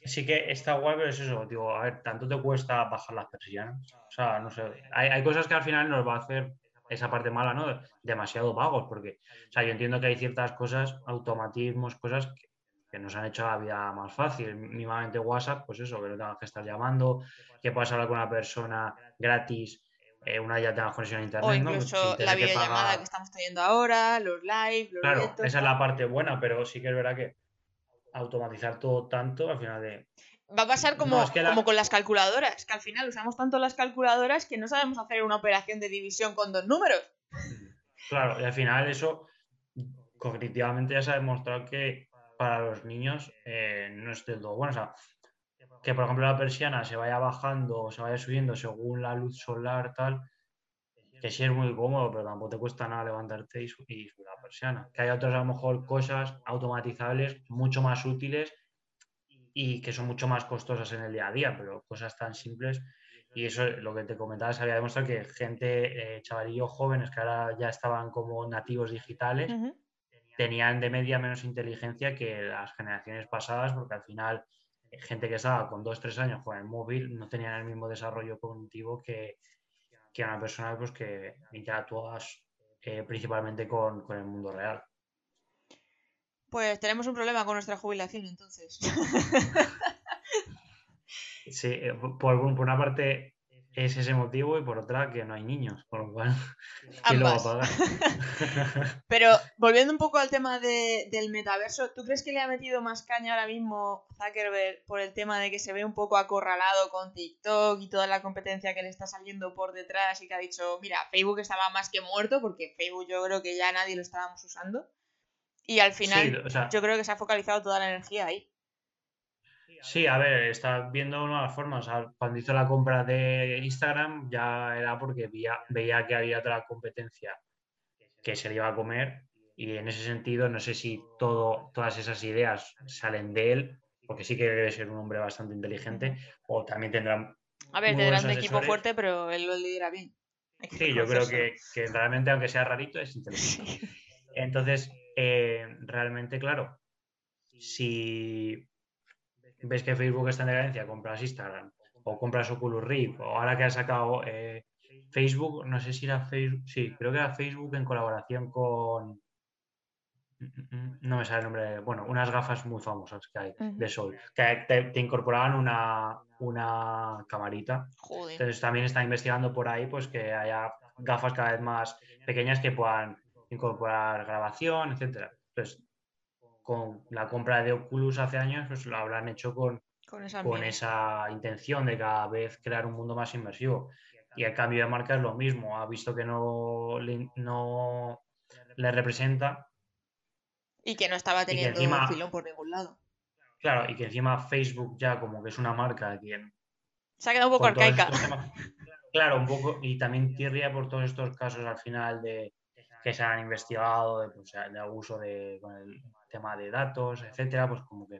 sí que está guay, pero es eso, digo, a ver, tanto te cuesta bajar las persianas. O sea, no sé, hay, hay cosas que al final nos va a hacer esa parte mala, ¿no? Demasiado vagos, porque, o sea, yo entiendo que hay ciertas cosas, automatismos, cosas que que nos han hecho la vida más fácil. Mínimamente WhatsApp, pues eso, que no tengas que estar llamando, que puedas hablar con una persona gratis, eh, una ya tengas conexión a internet. O incluso la videollamada que, estamos teniendo ahora, los live, los Claro, esa es la parte buena, pero sí que es verdad que automatizar todo tanto al final de. Va a pasar como, como con las calculadoras, que al final usamos tanto las calculadoras que no sabemos hacer una operación de división con dos números. Claro, y al final eso cognitivamente ya se ha demostrado que para los niños eh, no es del todo bueno. O sea, que por ejemplo la persiana se vaya bajando o se vaya subiendo según la luz solar, tal, que sí es muy cómodo, pero tampoco te cuesta nada levantarte y, subir la persiana. Que hay otras a lo mejor cosas automatizables mucho más útiles y que son mucho más costosas en el día a día, pero cosas tan simples. Y eso, lo que te comentaba, se había demostrado que gente, eh, chavalillos jóvenes que ahora ya estaban como nativos digitales, tenían de media menos inteligencia que las generaciones pasadas, porque al final eh, gente que estaba con dos, tres años con el móvil no tenían el mismo desarrollo cognitivo que, que una persona pues, que interactúa eh, principalmente con, el mundo real. Pues tenemos un problema con nuestra jubilación entonces. Sí, eh, por, por, una parte es ese motivo y por otra que no hay niños, por lo cual, ¿quién lo va a pagar? Pero volviendo un poco al tema del metaverso, ¿tú crees que le ha metido más caña ahora mismo Zuckerberg por el tema de que se ve un poco acorralado con TikTok y toda la competencia que le está saliendo por detrás y que ha dicho, mira, Facebook estaba más que muerto porque Facebook yo creo que ya nadie lo estábamos usando? Y al final yo creo que se ha focalizado toda la energía ahí. Sí, a ver, está viendo nuevas formas. cuando hizo la compra de Instagram ya era porque veía, veía que había otra competencia que se le iba a comer y en ese sentido no sé si todo, todas esas ideas salen de él, porque sí que debe ser un hombre bastante inteligente, o también tendrán... A ver, tendrán un equipo fuerte, pero él lo lidera bien. Sí, yo creo que, realmente, aunque sea rarito, es inteligente. Entonces, eh, realmente, claro, si ves que Facebook está en decadencia, compras Instagram o compras Oculus Rift o ahora que ha sacado eh, Facebook, no sé si era Facebook, sí, creo que era Facebook en colaboración con no me sale el nombre, bueno, unas gafas muy famosas que hay de sol, que te, incorporaban una, una camarita. Entonces también está investigando por ahí pues que haya gafas cada vez más pequeñas que puedan incorporar grabación, etcétera. Entonces, con la compra de Oculus hace años, pues lo habrán hecho con, con, esa, intención de cada vez crear un mundo más inmersivo. Y el cambio de marca es lo mismo. Ha visto que no le, no le representa. Y que no estaba teniendo un filón por ningún lado. Claro, y que encima Facebook ya como que es una marca quien Se ha quedado un poco arcaica. Claro, un poco, y también tirria por todos estos casos al final de que se han investigado de, pues, de abuso de, con el tema de datos, etcétera, pues como que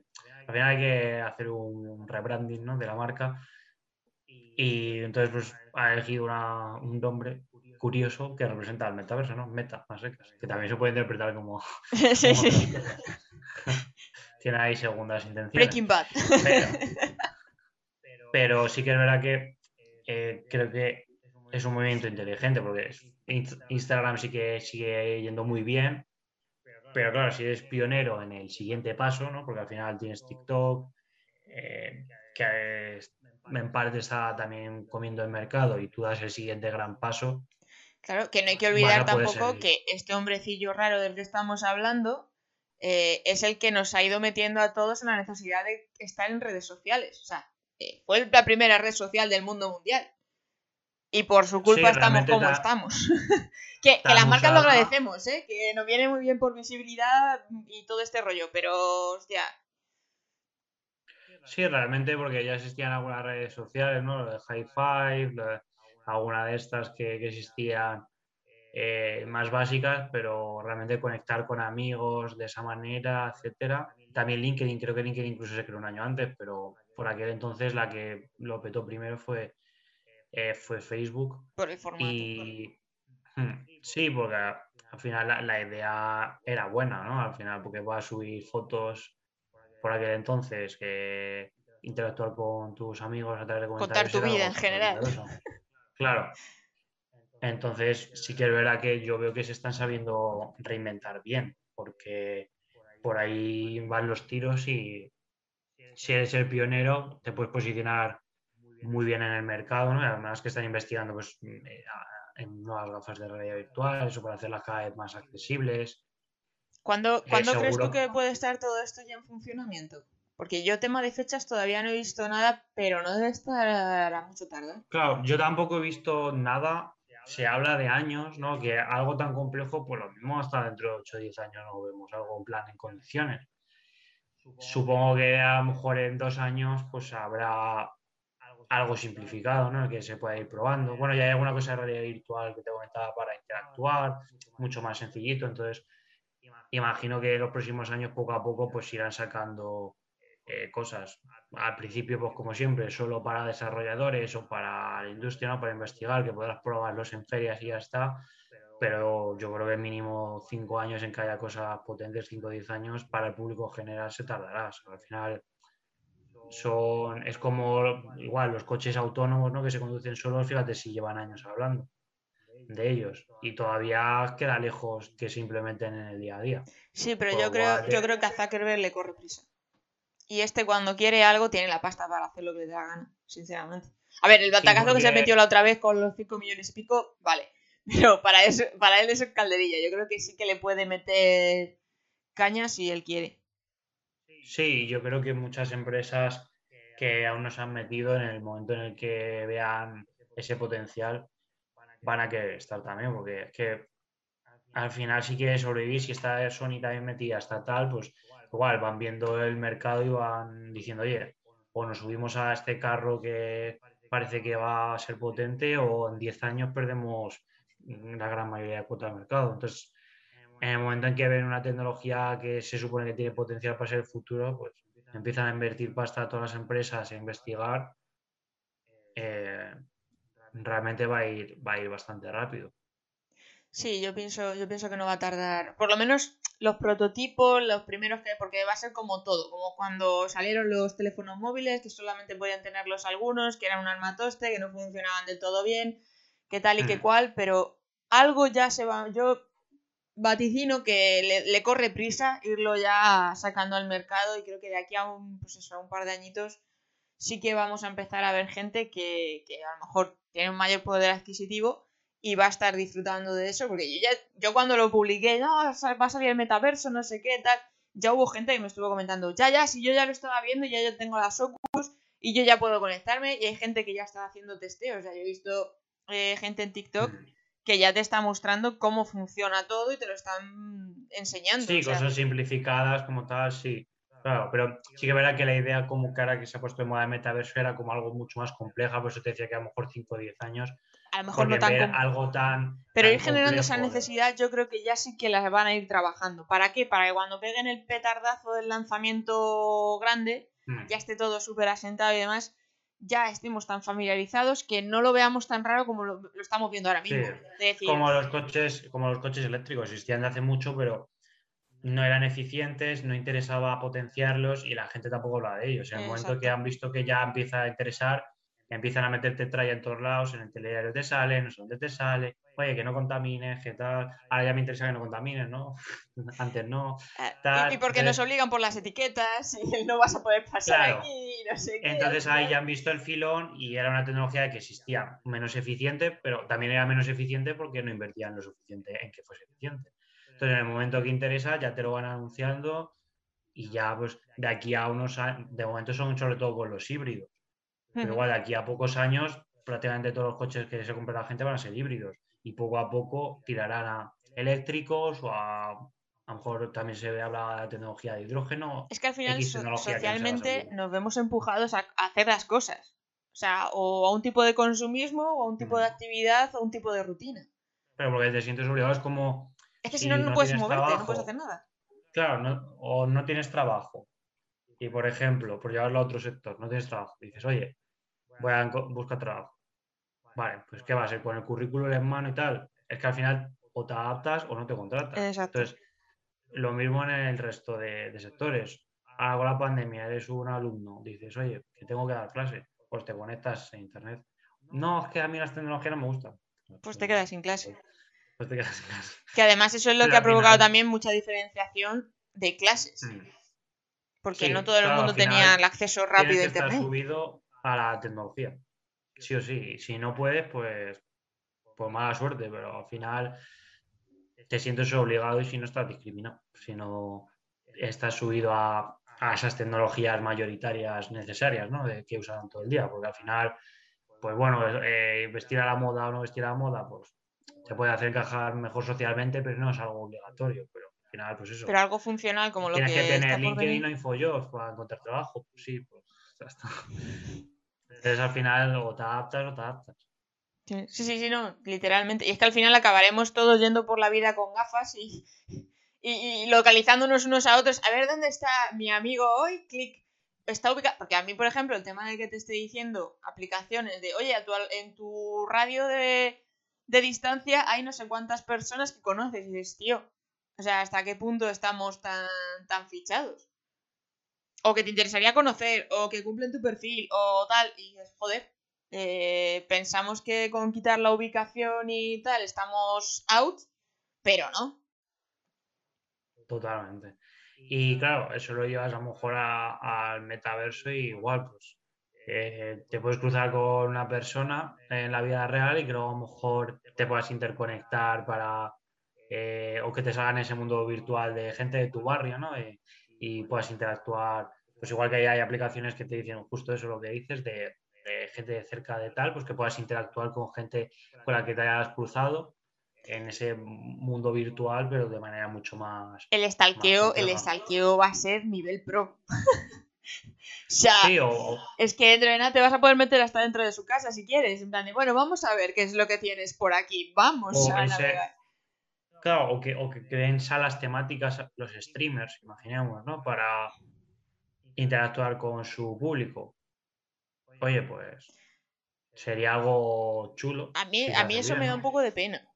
al final hay que hacer un, rebranding ¿no? de la marca y entonces pues ha elegido un nombre curioso que representa al metaverso, ¿no? Meta, más secas, que también se puede interpretar como... sí, sí. Tiene ahí segundas intenciones. Breaking Bad. Pero, sí que es verdad que eh, creo que es un movimiento inteligente porque Instagram sí que sigue yendo muy bien, pero claro, si eres pionero en el siguiente paso, ¿no? Porque al final tienes TikTok, eh, que en parte está también comiendo el mercado y tú das el siguiente gran paso. Claro, que no hay que olvidar tampoco que este hombrecillo raro del que estamos hablando eh, es el que nos ha ido metiendo a todos en la necesidad de estar en redes sociales. O sea, eh, fue la primera red social del mundo mundial. Y por su culpa estamos como estamos. que, las marcas lo agradecemos, ¿eh? Que nos viene muy bien por visibilidad y todo este rollo, pero, hostia. Sí, realmente, porque ya existían algunas redes sociales, ¿no? Lo de High Five, alguna de estas que, existían eh, más básicas, pero realmente conectar con amigos de esa manera, etcétera. También LinkedIn, creo que LinkedIn incluso se creó un año antes, pero por aquel entonces la que lo petó primero fue eh, fue Facebook. Por el formato. Y hmm, sí, porque al final la, idea era buena, ¿no? Al final, porque vas a subir fotos por aquel entonces, que interactuar con tus amigos a través de comentarios. Contar tu vida en general. Claro. Entonces, sí que es verdad que yo veo que se están sabiendo reinventar bien, porque por ahí van los tiros y si eres el pionero, te puedes posicionar muy bien en el mercado, ¿no? además que están investigando pues, eh, en nuevas gafas de realidad virtual, eso para hacerlas cada vez más accesibles. ¿Cuándo, ¿cuándo crees tú que puede estar todo esto ya en funcionamiento? Porque yo tema de fechas todavía no he visto nada, pero no debe estar a mucho tarde. Claro, yo tampoco he visto nada. Se habla de años, ¿no? Que algo tan complejo, pues lo mismo hasta dentro de 8 o 10 años no vemos algo en plan en condiciones. Supongo que a lo mejor en dos años pues habrá algo simplificado, ¿no? Que se pueda ir probando. Bueno, ya hay alguna cosa de realidad virtual que te comentaba para interactuar, mucho más sencillito. Entonces, imagino que en los próximos años, poco a poco, pues irán sacando eh, cosas. Al principio, pues como siempre, solo para desarrolladores o para la industria, ¿no? Para investigar, que podrás probarlos en ferias y ya está. Pero yo creo que mínimo cinco años en que haya cosas potentes, cinco o diez años, para el público general se tardará. al final son, es como igual los coches autónomos ¿no? que se conducen solos, fíjate si llevan años hablando de ellos y todavía queda lejos que se implementen en el día a día. Sí, pero yo creo, yo creo que a Zuckerberg le corre prisa. Y este cuando quiere algo tiene la pasta para hacer lo que le da gana, sinceramente. A ver, el batacazo que se metió la otra vez con los 5 millones y pico, vale. Pero para, eso, para él eso es calderilla. Yo creo que sí que le puede meter caña si él quiere. Sí, yo creo que muchas empresas que aún no se han metido en el momento en el que vean ese potencial van a querer estar también, porque es que al final si quieres sobrevivir, si está Sony también metida hasta tal, pues igual van viendo el mercado y van diciendo, oye, o nos subimos a este carro que parece que va a ser potente o en 10 años perdemos la gran mayoría de cuotas del mercado. Entonces, en el momento en que ven una tecnología que se supone que tiene potencial para ser el futuro, pues empiezan a invertir pasta a todas las empresas e investigar, eh, realmente va a, ir, va a ir bastante rápido. Sí, yo pienso, yo pienso que no va a tardar. Por lo menos los prototipos, los primeros que. Porque va a ser como todo, como cuando salieron los teléfonos móviles, que solamente podían tenerlos algunos, que eran un armatoste, que no funcionaban del todo bien, que tal y que cual, pero algo ya se va. Yo vaticino que le, corre prisa irlo ya sacando al mercado y creo que de aquí a un, pues eso, a un par de añitos sí que vamos a empezar a ver gente que, a lo mejor tiene un mayor poder adquisitivo y va a estar disfrutando de eso, porque yo, ya, yo cuando lo publiqué, no, va a salir el metaverso, no sé qué, tal, ya hubo gente que me estuvo comentando, ya, ya, si yo ya lo estaba viendo, ya yo tengo las Oculus y yo ya puedo conectarme y hay gente que ya está haciendo testeos, o sea, yo he visto eh, gente en TikTok que ya te está mostrando cómo funciona todo y te lo están enseñando. Sí, cosas simplificadas como tal, sí. Claro, pero sí que verá que la idea como cara que se ha puesto en moda de metaverso era como algo mucho más compleja, por eso te decía que a lo mejor 5 o 10 años. A lo mejor no tan algo tan. Pero ir generando esa necesidad, yo creo que ya sí que las van a ir trabajando. ¿Para qué? Para que cuando peguen el petardazo del lanzamiento grande, hmm. ya esté todo súper asentado y demás, ya estemos tan familiarizados que no lo veamos tan raro como lo, estamos viendo ahora mismo. como los coches, como los coches eléctricos, existían de hace mucho, pero no eran eficientes, no interesaba potenciarlos y la gente tampoco hablaba de ellos. En el momento que han visto que ya empieza a interesar, empiezan a meterte tralla en todos lados, en el telediario te sale, no sé dónde te sale, oye, que no contamines, que tal. Ahora ya me interesa que no contamines, ¿no? Antes no. Ah, y, porque nos obligan por las etiquetas y no vas a poder pasar aquí, no sé qué. Entonces ahí ya han visto el filón y era una tecnología que existía menos eficiente, pero también era menos eficiente porque no invertían lo suficiente en que fuese eficiente. Entonces, en el momento que interesa, ya te lo van anunciando y ya, pues, de aquí a unos años, de momento son sobre todo con los híbridos. Pero igual, de aquí a pocos años, prácticamente todos los coches que se compra la gente van a ser híbridos y poco a poco tirarán a eléctricos o a a lo mejor también se habla de tecnología de hidrógeno. Es que al final socialmente nos vemos empujados a, hacer las cosas. O sea, o a un tipo de consumismo, o a un tipo de actividad, o a un tipo de rutina. Pero porque te sientes obligado es como es que si no, no, puedes moverte, no puedes hacer nada. Claro, o no tienes trabajo. Y por ejemplo, por llevarlo a otro sector, no tienes trabajo. Dices, oye, voy a buscar trabajo. Vale, pues ¿qué va a ser? Con el currículum en mano y tal. Es que al final o te adaptas o no te contratas. Exacto. Entonces, lo mismo en el resto de, sectores. Ahora con la pandemia eres un alumno, dices, oye, que tengo que dar clase, pues te conectas a internet. No, es que a mí las tecnologías no me gustan. Pues te quedas sin clase. Pues que además eso es lo que ha provocado también mucha diferenciación de clases. Mm. Porque no todo el mundo tenía el acceso rápido a Internet. Estar subido a la tecnología. Sí o sí. Si no puedes, pues, pues mala suerte, pero al final te sientes obligado y si no estás discriminado. Si no estás subido a, esas tecnologías mayoritarias necesarias, ¿no? De que usan todo el día. Porque al final, pues bueno, eh, vestir a la moda o no vestir a la moda, pues se puede hacer encajar mejor socialmente, pero no es algo obligatorio. Pero al final, pues eso. Pero algo funcional como lo que. Tienes que tener LinkedIn o InfoJobs para encontrar trabajo. Pues sí, pues ya está. Entonces al final o te adaptas o te adaptas. Sí, sí, sí, no, literalmente. Y es que al final acabaremos todos yendo por la vida con gafas y, y, localizándonos unos a otros. A ver dónde está mi amigo hoy, clic. Está ubicado. Porque a mí, por ejemplo, el tema de que te estoy diciendo, aplicaciones de, oye, en tu radio de, de distancia hay no sé cuántas personas que conoces y dices, tío, o sea, ¿hasta qué punto estamos tan, tan fichados? O que te interesaría conocer, o que cumplen tu perfil, o tal, y dices, joder, eh, pensamos que con quitar la ubicación y tal estamos out, pero no. Totalmente. Y claro, eso lo llevas a lo mejor al metaverso y igual, pues te puedes cruzar con una persona en la vida real y que luego a lo mejor te puedas interconectar para eh, o que te salga en ese mundo virtual de gente de tu barrio, ¿no? y puedas interactuar. Pues igual que hay, aplicaciones que te dicen justo eso lo que dices, de, gente de cerca de tal, pues que puedas interactuar con gente con la que te hayas cruzado en ese mundo virtual, pero de manera mucho más. El estalqueo, el estalqueo va a ser nivel pro. o es que Entrena te vas a poder meter hasta dentro de su casa si quieres. En plan de, bueno, vamos a ver qué es lo que tienes por aquí. Vamos a navegar. Claro, o que, o que creen salas temáticas los streamers, imaginemos, ¿no? Para interactuar con su público. Oye, pues sería algo chulo. A mí, a mí eso me da un poco de pena.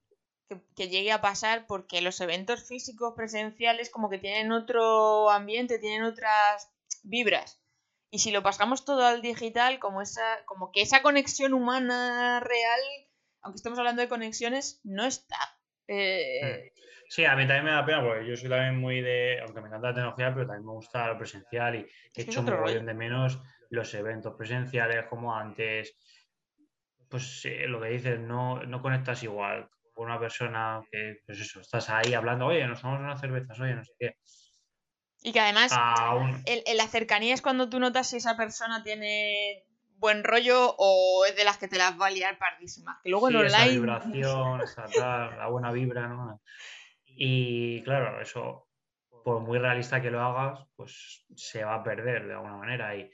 Que, que, llegue a pasar porque los eventos físicos presenciales como que tienen otro ambiente, tienen otras vibras. Y si lo pasamos todo al digital, como, esa, como que esa conexión humana real, aunque estemos hablando de conexiones, no está. Eh, hmm. Sí, a mí también me da pena, porque yo soy también muy de, aunque me encanta la tecnología, pero también me gusta lo presencial y he hecho un de menos los eventos presenciales como antes. Pues lo que dices, no, no conectas igual con una persona que, pues eso, estás ahí hablando, oye, nos tomamos unas cervezas, oye, no sé qué. Y que además, la cercanía es cuando tú notas si esa persona tiene buen rollo o es de las que te las va a liar pardísimas. Que luego en online. Esa vibración, esa tal, la buena vibra, ¿no? Y claro, eso por muy realista que lo hagas, pues se va a perder de alguna manera. Y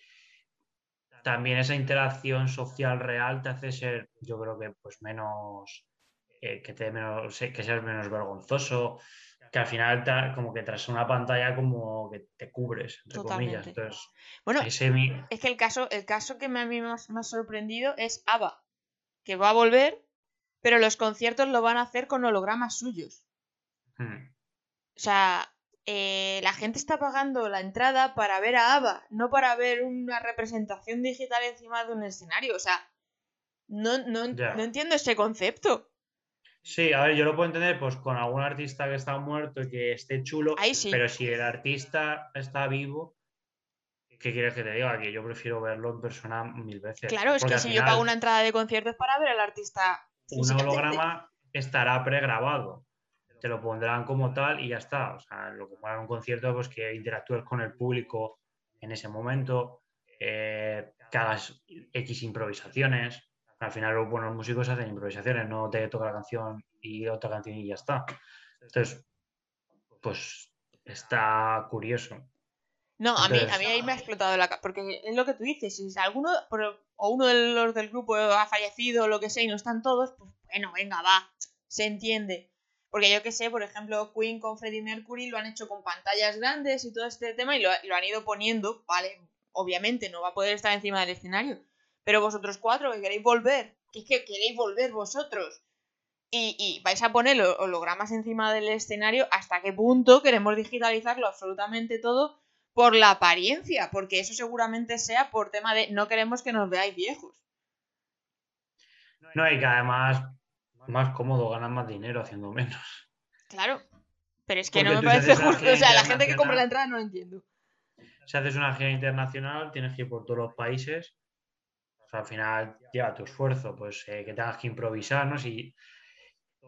también esa interacción social real te hace ser, yo creo que pues menos, eh, que, te menos que seas menos vergonzoso, que al final como que tras una pantalla como que te cubres, entre comillas. Entonces, bueno, es que el caso, el caso que me, a mí más, ha sorprendido es ABBA, que va a volver, pero los conciertos lo van a hacer con hologramas suyos. Hmm. O sea, eh, la gente está pagando la entrada para ver a ABBA, no para ver una representación digital encima de un escenario. O sea, no, no, no entiendo ese concepto. Sí, a ver, yo lo puedo entender pues con algún artista que está muerto y que esté chulo, pero si el artista está vivo, ¿qué quieres que te diga? Que yo prefiero verlo en persona mil veces. Claro, es que si yo pago una entrada de conciertos para ver al artista. Un holograma estará pregrabado. Te lo pondrán como tal y ya está. O sea, lo que para un concierto, pues que interactúes con el público en ese momento, eh, que hagas X improvisaciones. Al final los buenos músicos hacen improvisaciones, no te toca la canción y otra canción y ya está. Entonces, pues está curioso. No, a mí, a mí ahí me ha explotado la porque es lo que tú dices, si alguno o uno de los del grupo ha fallecido o lo que sea y no están todos, pues bueno, venga, va, se entiende. Porque yo que sé, por ejemplo, Queen con Freddie Mercury lo han hecho con pantallas grandes y todo este tema y lo, lo han ido poniendo, vale, obviamente no va a poder estar encima del escenario, pero vosotros cuatro que queréis volver, que es que queréis volver vosotros. Y, vais a poner hologramas encima del escenario, ¿hasta qué punto queremos digitalizarlo absolutamente todo por la apariencia? Porque eso seguramente sea por tema de no queremos que nos veáis viejos. No, y que además más cómodo, ganan más dinero haciendo menos. Claro, pero es que no me parece justo. O sea, la gente que compra la entrada no lo entiendo. Si haces una gira internacional, tienes que ir por todos los países al final lleva tu esfuerzo, pues eh, que tengas que improvisar, ¿no? Si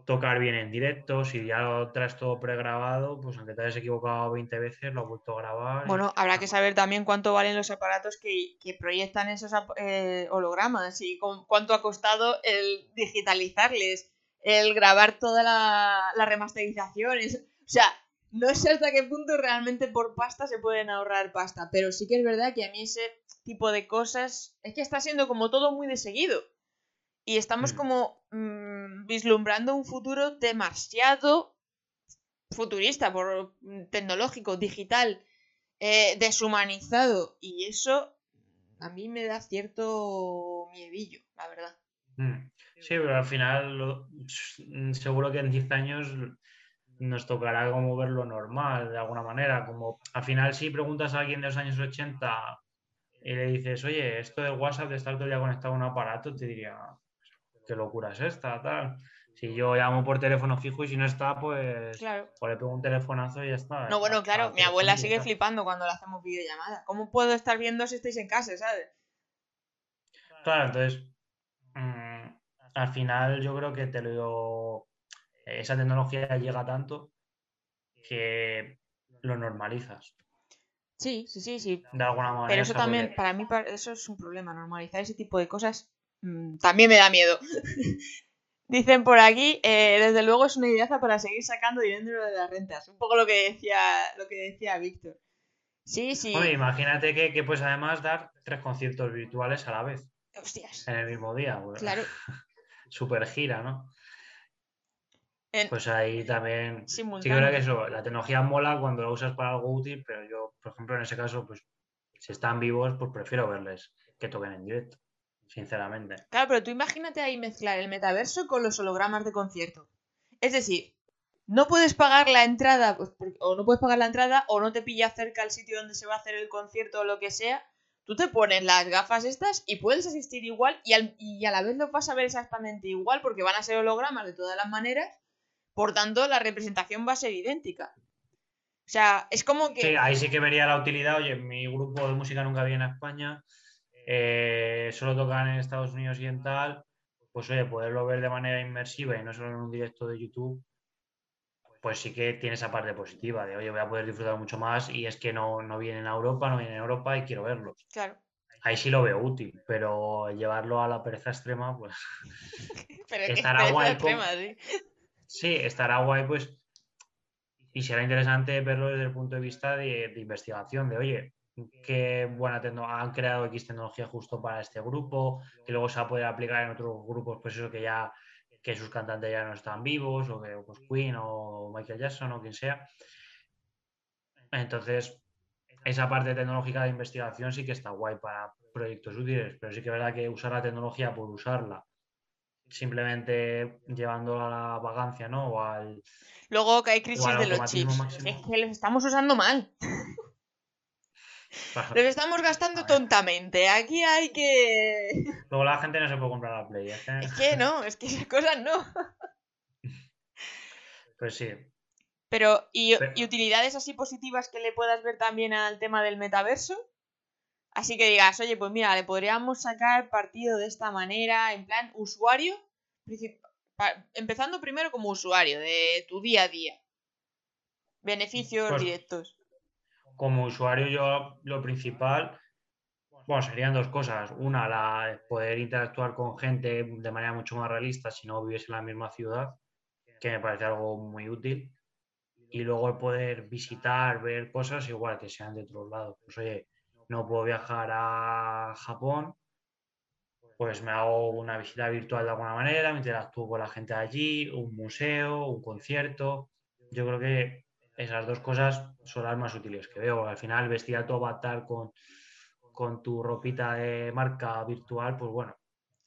tocar bien en directo, si ya lo traes todo pregrabado, pues aunque te hayas equivocado 20 veces, lo has vuelto a grabar. Bueno, habrá que saber también cuánto valen los aparatos que, proyectan esos eh, hologramas y cuánto ha costado el digitalizarles, el grabar toda la, la remasterización. o sea, no sé hasta qué punto realmente por pasta se pueden ahorrar pasta, pero sí que es verdad que a mí ese tipo de cosas es que está siendo como todo muy de seguido. Y estamos mm. como mm, vislumbrando un futuro demasiado futurista, por, mm, tecnológico, digital, eh, deshumanizado. Y eso a mí me da cierto miedillo, la verdad. Sí, pero al final seguro que en 10 años nos tocará como verlo normal, de alguna manera. Como al final, si preguntas a alguien de los años 80 y le dices, oye, esto de WhatsApp de estar todo el día conectado a un aparato, te diría, qué locura es esta, tal. Si yo llamo por teléfono fijo y si no está, pues, pues le pego un telefonazo y ya está. No, bueno, claro, mi abuela sigue flipando cuando le hacemos videollamada. ¿Cómo puedo estar viendo si estáis en casa, sabes? Claro, entonces, mm, al final yo creo que te lo digo esa tecnología llega tanto que lo normalizas. Sí, sí, sí, sí. De alguna manera. Pero eso también, para mí, eso es un problema. Normalizar ese tipo de cosas mm, también me da miedo. Dicen por aquí, eh, desde luego es una idea para seguir sacando dinero de las rentas. Un poco lo que decía, lo que decía Víctor. Sí, sí. imagínate que, que puedes además dar tres conciertos virtuales a la vez. Hostias. En el mismo día. Claro. Super gira, ¿no? Pues ahí también. Sí, que eso, la tecnología mola cuando la usas para algo útil, pero yo, por ejemplo, en ese caso, pues si están vivos, pues prefiero verles que toquen en directo, sinceramente. Claro, pero tú imagínate ahí mezclar el metaverso con los hologramas de concierto. Es decir, no puedes pagar la entrada, pues, o no puedes pagar la entrada, o no te pilla cerca el sitio donde se va a hacer el concierto o lo que sea. Tú te pones las gafas estas y puedes asistir igual y, y a la vez lo vas a ver exactamente igual porque van a ser hologramas de todas las maneras por tanto, la representación va a ser idéntica. O sea, es como que. Sí, ahí sí que vería la utilidad. Oye, mi grupo de música nunca viene a España, eh, solo tocan en Estados Unidos y en tal. Pues oye, poderlo ver de manera inmersiva y no solo en un directo de YouTube, pues sí que tiene esa parte positiva de, oye, voy a poder disfrutar mucho más y es que no, no vienen a Europa, no vienen a Europa y quiero verlos. Claro. Ahí sí lo veo útil, pero llevarlo a la pereza extrema, pues pero estará guay. Extrema, ¿sí? Sí, estará guay, pues y será interesante verlo desde el punto de vista de, investigación, de oye, qué buena tecnología, han creado X tecnología justo para este grupo, que luego se va a poder aplicar en otros grupos, pues eso que ya, que sus cantantes ya no están vivos, o que pues Queen o Michael Jackson o quien sea. Entonces, esa parte tecnológica de investigación sí que está guay para proyectos útiles, pero sí que es verdad que usar la tecnología por usarla, simplemente llevándola a la vagancia, ¿no? O al, Luego que hay crisis de los chips. Es que los estamos usando mal. los estamos gastando tontamente. Aquí hay que. Luego la gente no se puede comprar la Play. Es que no, es que esas cosas no. Pues sí. Pero ¿y, utilidades así positivas que le puedas ver también al tema del metaverso? Así que digas, oye, pues mira, le podríamos sacar partido de esta manera, en plan usuario, empezando primero como usuario de tu día a día. Beneficios pues, directos. Como usuario yo lo principal, bueno, serían dos cosas. Una, la poder interactuar con gente de manera mucho más realista si no vives en la misma ciudad, que me parece algo muy útil. Y luego el poder visitar, ver cosas igual que sean de otros lados. Pues oye, no puedo viajar a Japón, pues me hago una visita virtual de alguna manera, me interactúo con la gente allí, un museo, un concierto. Yo creo que esas dos cosas son las más útiles que veo. Al final, vestir a tu avatar con, con tu ropita de marca virtual, pues bueno,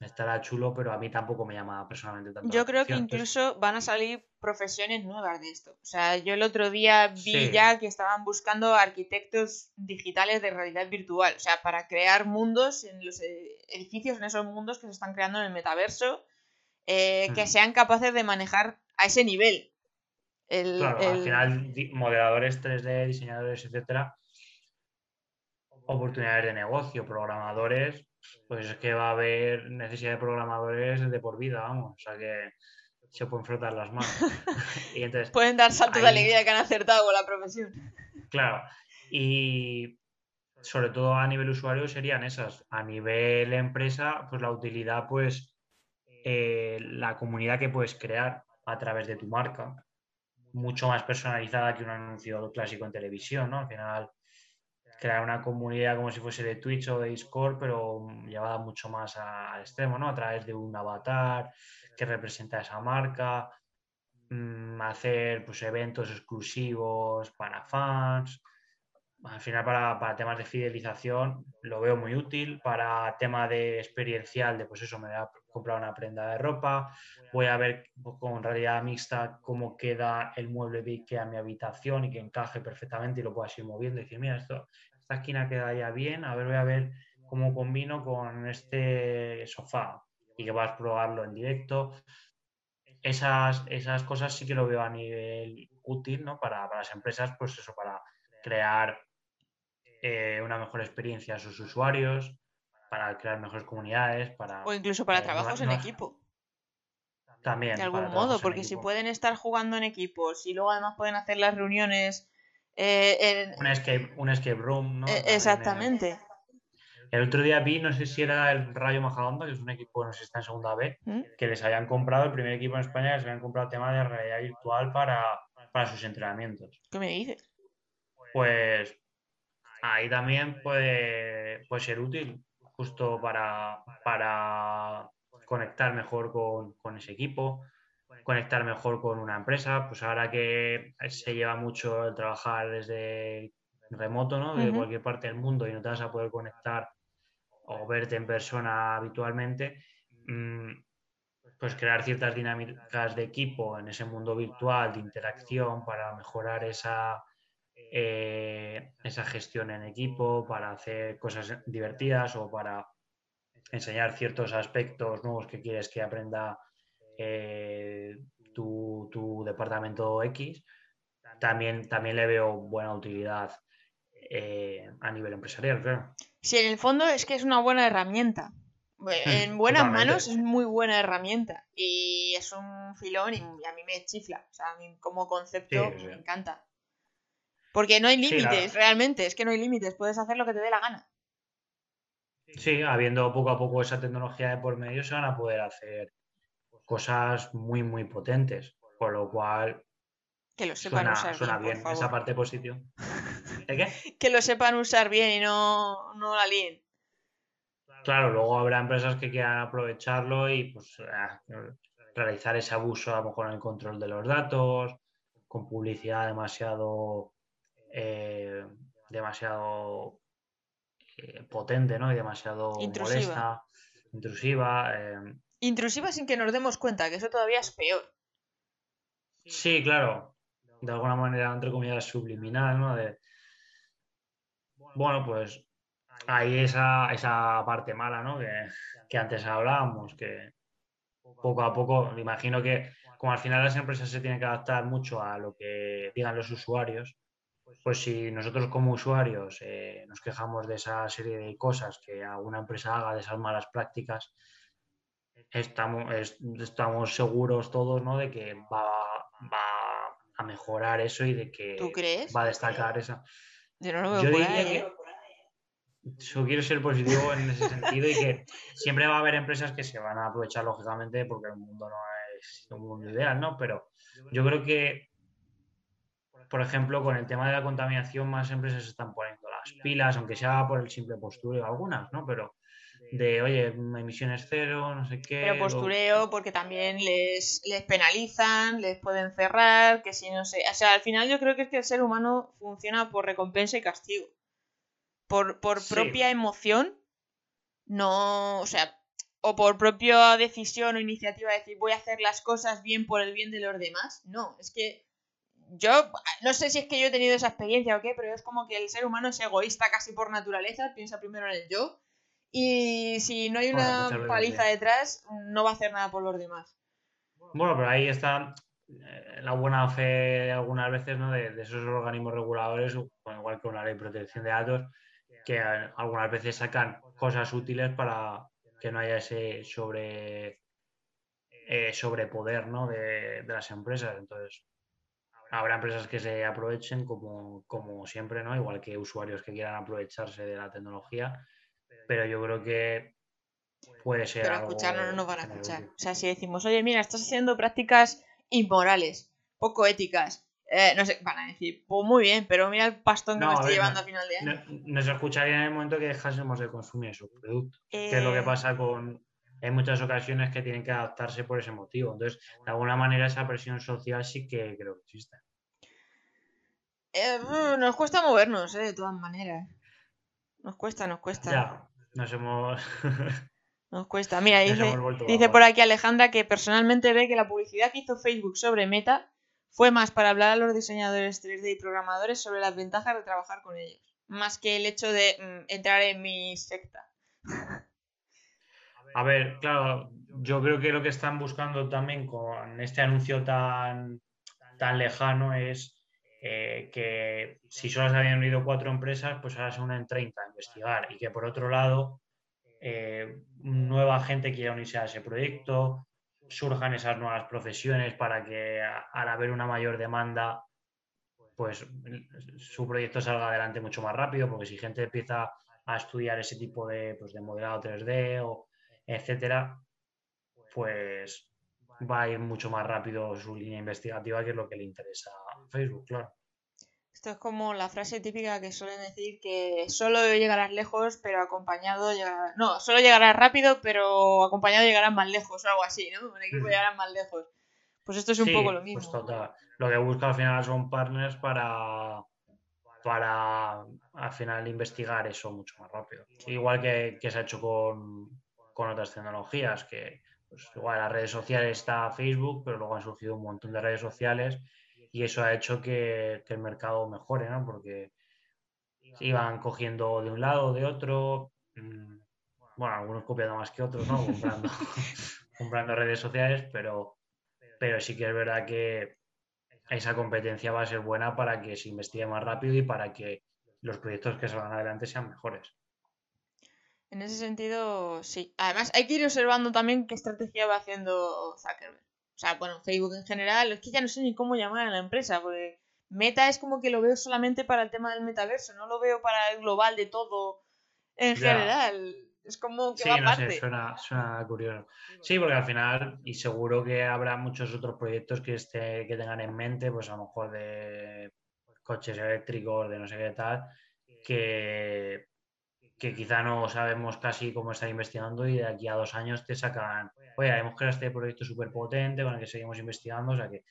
estará chulo, pero a mí tampoco me llama personalmente tanto. Yo creo que incluso van a salir profesiones nuevas de esto. O sea, yo el otro día vi ya que estaban buscando arquitectos digitales de realidad virtual, o sea, para crear mundos en los edificios, en esos mundos que se están creando en el metaverso, eh, que sean capaces de manejar a ese nivel. claro, al final, modeladores 3D, diseñadores, etcétera, oportunidades de negocio, programadores, pues es que va a haber necesidad de programadores de por vida, vamos. O sea que se pueden frotar las manos. y entonces, pueden dar saltos de alegría que han acertado con la profesión. Claro. Y sobre todo a nivel usuario serían esas. A nivel empresa, pues la utilidad, pues eh, la comunidad que puedes crear a través de tu marca, mucho más personalizada que un anuncio clásico en televisión, ¿no? Al final crear una comunidad como si fuese de Twitch o de Discord, pero llevada mucho más al extremo, ¿no? A través de un avatar que representa esa marca, mm, hacer pues, eventos exclusivos para fans. Al final, para, temas de fidelización, lo veo muy útil. Para tema de experiencial, de pues eso, me voy a comprar una prenda de ropa, voy a ver con realidad mixta cómo queda el mueble de a mi habitación y que encaje perfectamente y lo pueda ir moviendo y decir, mira, esto, esta esquina queda ya bien, a ver, voy a ver cómo combino con este sofá y que vas a probarlo en directo. Esas, esas cosas sí que lo veo a nivel útil, ¿no? Para, las empresas, pues eso, para crear eh, una mejor experiencia a sus usuarios, para crear mejores comunidades, para... O incluso para trabajos en equipo. También. De algún modo, porque si pueden estar jugando en equipos y luego además pueden hacer las reuniones... Eh, un, escape, un escape room, ¿no? Eh, exactamente. El otro día vi, no sé si era el Rayo Majadahonda, que es un equipo, no sé si está en segunda B, ¿Mm? que les habían comprado, el primer equipo en España, les habían comprado tema de realidad virtual para, sus entrenamientos. ¿Qué me dices? Pues ahí también puede, puede ser útil, justo para, para conectar mejor con, ese equipo, conectar mejor con una empresa. Pues ahora que se lleva mucho el trabajar desde remoto, ¿no? De cualquier parte del mundo y no te vas a poder conectar o verte en persona habitualmente, mm, pues crear ciertas dinámicas de equipo en ese mundo virtual, de interacción, para mejorar esa, eh, esa gestión en equipo, para hacer cosas divertidas o para enseñar ciertos aspectos nuevos que quieres que aprenda eh, tu, tu, departamento X, también, también le veo buena utilidad eh, a nivel empresarial, claro. Sí, en el fondo es que es una buena herramienta. En buenas manos es muy buena herramienta y es un filón y a mí me chifla. O sea, a mí como concepto me encanta. Porque no hay límites, realmente, es que no hay límites, puedes hacer lo que te dé la gana. Sí, habiendo poco a poco esa tecnología de por medio, se van a poder hacer cosas muy, muy potentes. Por lo cual, Que lo sepan Suena, usar suena bien, esa parte positiva. ¿El qué? Que lo sepan usar bien y no, no la líen. Claro, luego habrá empresas que quieran aprovecharlo y pues ah, realizar ese abuso a lo mejor en el control de los datos, con publicidad demasiado, eh, demasiado eh, potente, ¿no? Y demasiado Intrusiva. molesta, intrusiva. eh, Intrusiva sin que nos demos cuenta, que eso todavía es peor. Sí, claro. De alguna manera, entre comillas, subliminal, ¿no? De, bueno, pues hay esa, esa parte mala, ¿no? Que, que antes hablábamos, que poco a poco, me imagino que como al final las empresas se tienen que adaptar mucho a lo que digan los usuarios, pues si nosotros como usuarios eh, nos quejamos de esa serie de cosas que alguna empresa haga, de esas malas prácticas, estamos, es- estamos seguros todos, ¿no? De que va, va a mejorar eso y de que ¿Tú crees? va a destacar esa. Yo no lo veo Yo por diría ahí, que ¿eh? yo quiero ser positivo en ese sentido y que siempre va a haber empresas que se van a aprovechar, lógicamente, porque el mundo no es un mundo ideal, ¿no? Pero yo creo que, por ejemplo, con el tema de la contaminación, más empresas se están poniendo las pilas, aunque sea por el simple postureo algunas, ¿no? Pero de, oye, emisiones cero, no sé qué. Pero postureo, porque también les, les penalizan, les pueden cerrar, que si no sé. O sea, al final yo creo que es que el ser humano funciona por recompensa y castigo. Por, por Sí. propia emoción, no. O sea, o por propia decisión o iniciativa de decir voy a hacer las cosas bien por el bien de los demás. No, es que yo no sé si es que yo he tenido esa experiencia o qué, pero es como que el ser humano es egoísta casi por naturaleza, piensa primero en el yo. Y si no hay una paliza detrás, no va a hacer nada por los demás. Bueno, pero ahí está eh, la buena fe algunas veces ¿no? de, de esos organismos reguladores, igual que una ley de protección de datos, que eh, algunas veces sacan cosas útiles para que no haya ese sobre eh, sobrepoder ¿no? de, de las empresas. Entonces, habrá empresas que se aprovechen como, como siempre, ¿no? Igual que usuarios que quieran aprovecharse de la tecnología, pero yo creo que puede ser Pero escucharnos no nos van a escuchar. O sea, si decimos, oye, mira, estás haciendo prácticas inmorales, poco éticas, eh, no sé, van a decir, pues muy bien, pero mira el pastón que No, me estoy ver, llevando no- a final de año. No- nos escucharía en el momento que dejásemos de consumir esos productos. Que es lo que Eh, pasa con. Hay muchas ocasiones que tienen que adaptarse por ese motivo. Entonces, de alguna manera, esa presión social sí que creo que existe. Eh, mm, nos cuesta movernos, eh, de todas maneras. Nos cuesta, nos cuesta. Ya, nos hemos. Nos cuesta. Mira, dice, por aquí Alejandra que personalmente ve que la publicidad que hizo Facebook sobre Meta fue más para hablar a los diseñadores 3D y programadores sobre las ventajas de trabajar con ellos, más que el hecho de mm, entrar en mi secta. A ver, claro, yo creo que lo que están buscando también con este anuncio tan, tan lejano es eh, que si solo se habían unido cuatro empresas, pues ahora se unen 30 a investigar. Y que por otro lado eh, nueva gente quiera unirse a ese proyecto, surjan esas nuevas profesiones para que al haber una mayor demanda, pues su proyecto salga adelante mucho más rápido, porque si gente empieza a estudiar ese tipo de, pues, de modelado 3D o etcétera, pues va a ir mucho más rápido su línea investigativa, que es lo que le interesa Facebook, claro. Esto es como la frase típica que suelen decir que solo llegarás lejos, pero acompañado llegarás... No, solo llegarás rápido, pero acompañado llegarás más lejos o algo así, ¿no? En equipo llegarás más lejos. Pues esto es un Sí, poco lo pues mismo. total. Lo que busca al final son partners para, para al final investigar eso mucho más rápido. Igual que, que se ha hecho con, con otras tecnologías, que pues, igual las redes sociales está Facebook, pero luego han surgido un montón de redes sociales y eso ha hecho que, el mercado mejore, ¿no? Porque iban cogiendo de un lado, de otro, mm, bueno, algunos copiando más que otros, ¿no? Comprando, comprando redes sociales, pero, pero sí que es verdad que esa competencia va a ser buena para que se investigue más rápido y para que los proyectos que salgan adelante sean mejores. En ese sentido, sí. Además, hay que ir observando también qué estrategia va haciendo Zuckerberg. O sea, bueno, Facebook en general, es que ya no sé ni cómo llamar a la empresa, porque Meta es como que lo veo solamente para el tema del metaverso, no lo veo para el global de todo en Ya. general. Es como que sí, va no aparte. sé, suena, suena curioso. Sí, porque al final, y seguro que habrá muchos otros proyectos que, esté, que tengan en mente, pues a lo mejor de coches eléctricos, de no sé qué tal, que, que quizá no sabemos casi cómo están investigando y de aquí a dos años te sacan, oye, hemos creado este proyecto súper potente con el que seguimos investigando, o sea que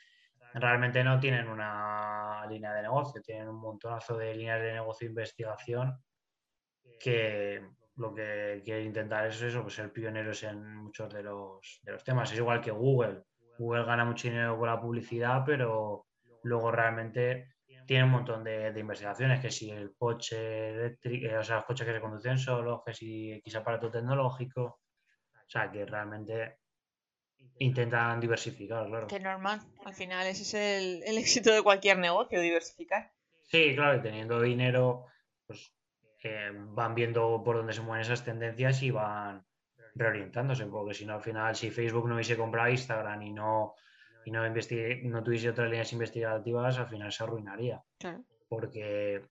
realmente no tienen una línea de negocio, tienen un montonazo de líneas de negocio e investigación que lo que quieren intentar es eso, pues ser pioneros en muchos de los, de los temas. Es igual que Google. Google gana mucho dinero con la publicidad, pero luego realmente tiene un montón de, de investigaciones, que si el coche eléctrico, eh, o sea, los coches que se conducen solos, que si X aparato tecnológico, o sea, que realmente intentan diversificar, claro. Que normal. Al final ese es el, el éxito de cualquier negocio, diversificar. Sí, claro, y teniendo dinero, pues eh, van viendo por dónde se mueven esas tendencias y van reorientándose, porque si no, al final, si Facebook no hubiese comprado Instagram y no, y no, investigue, no tuviese otras líneas investigativas, al final se arruinaría. Claro. Porque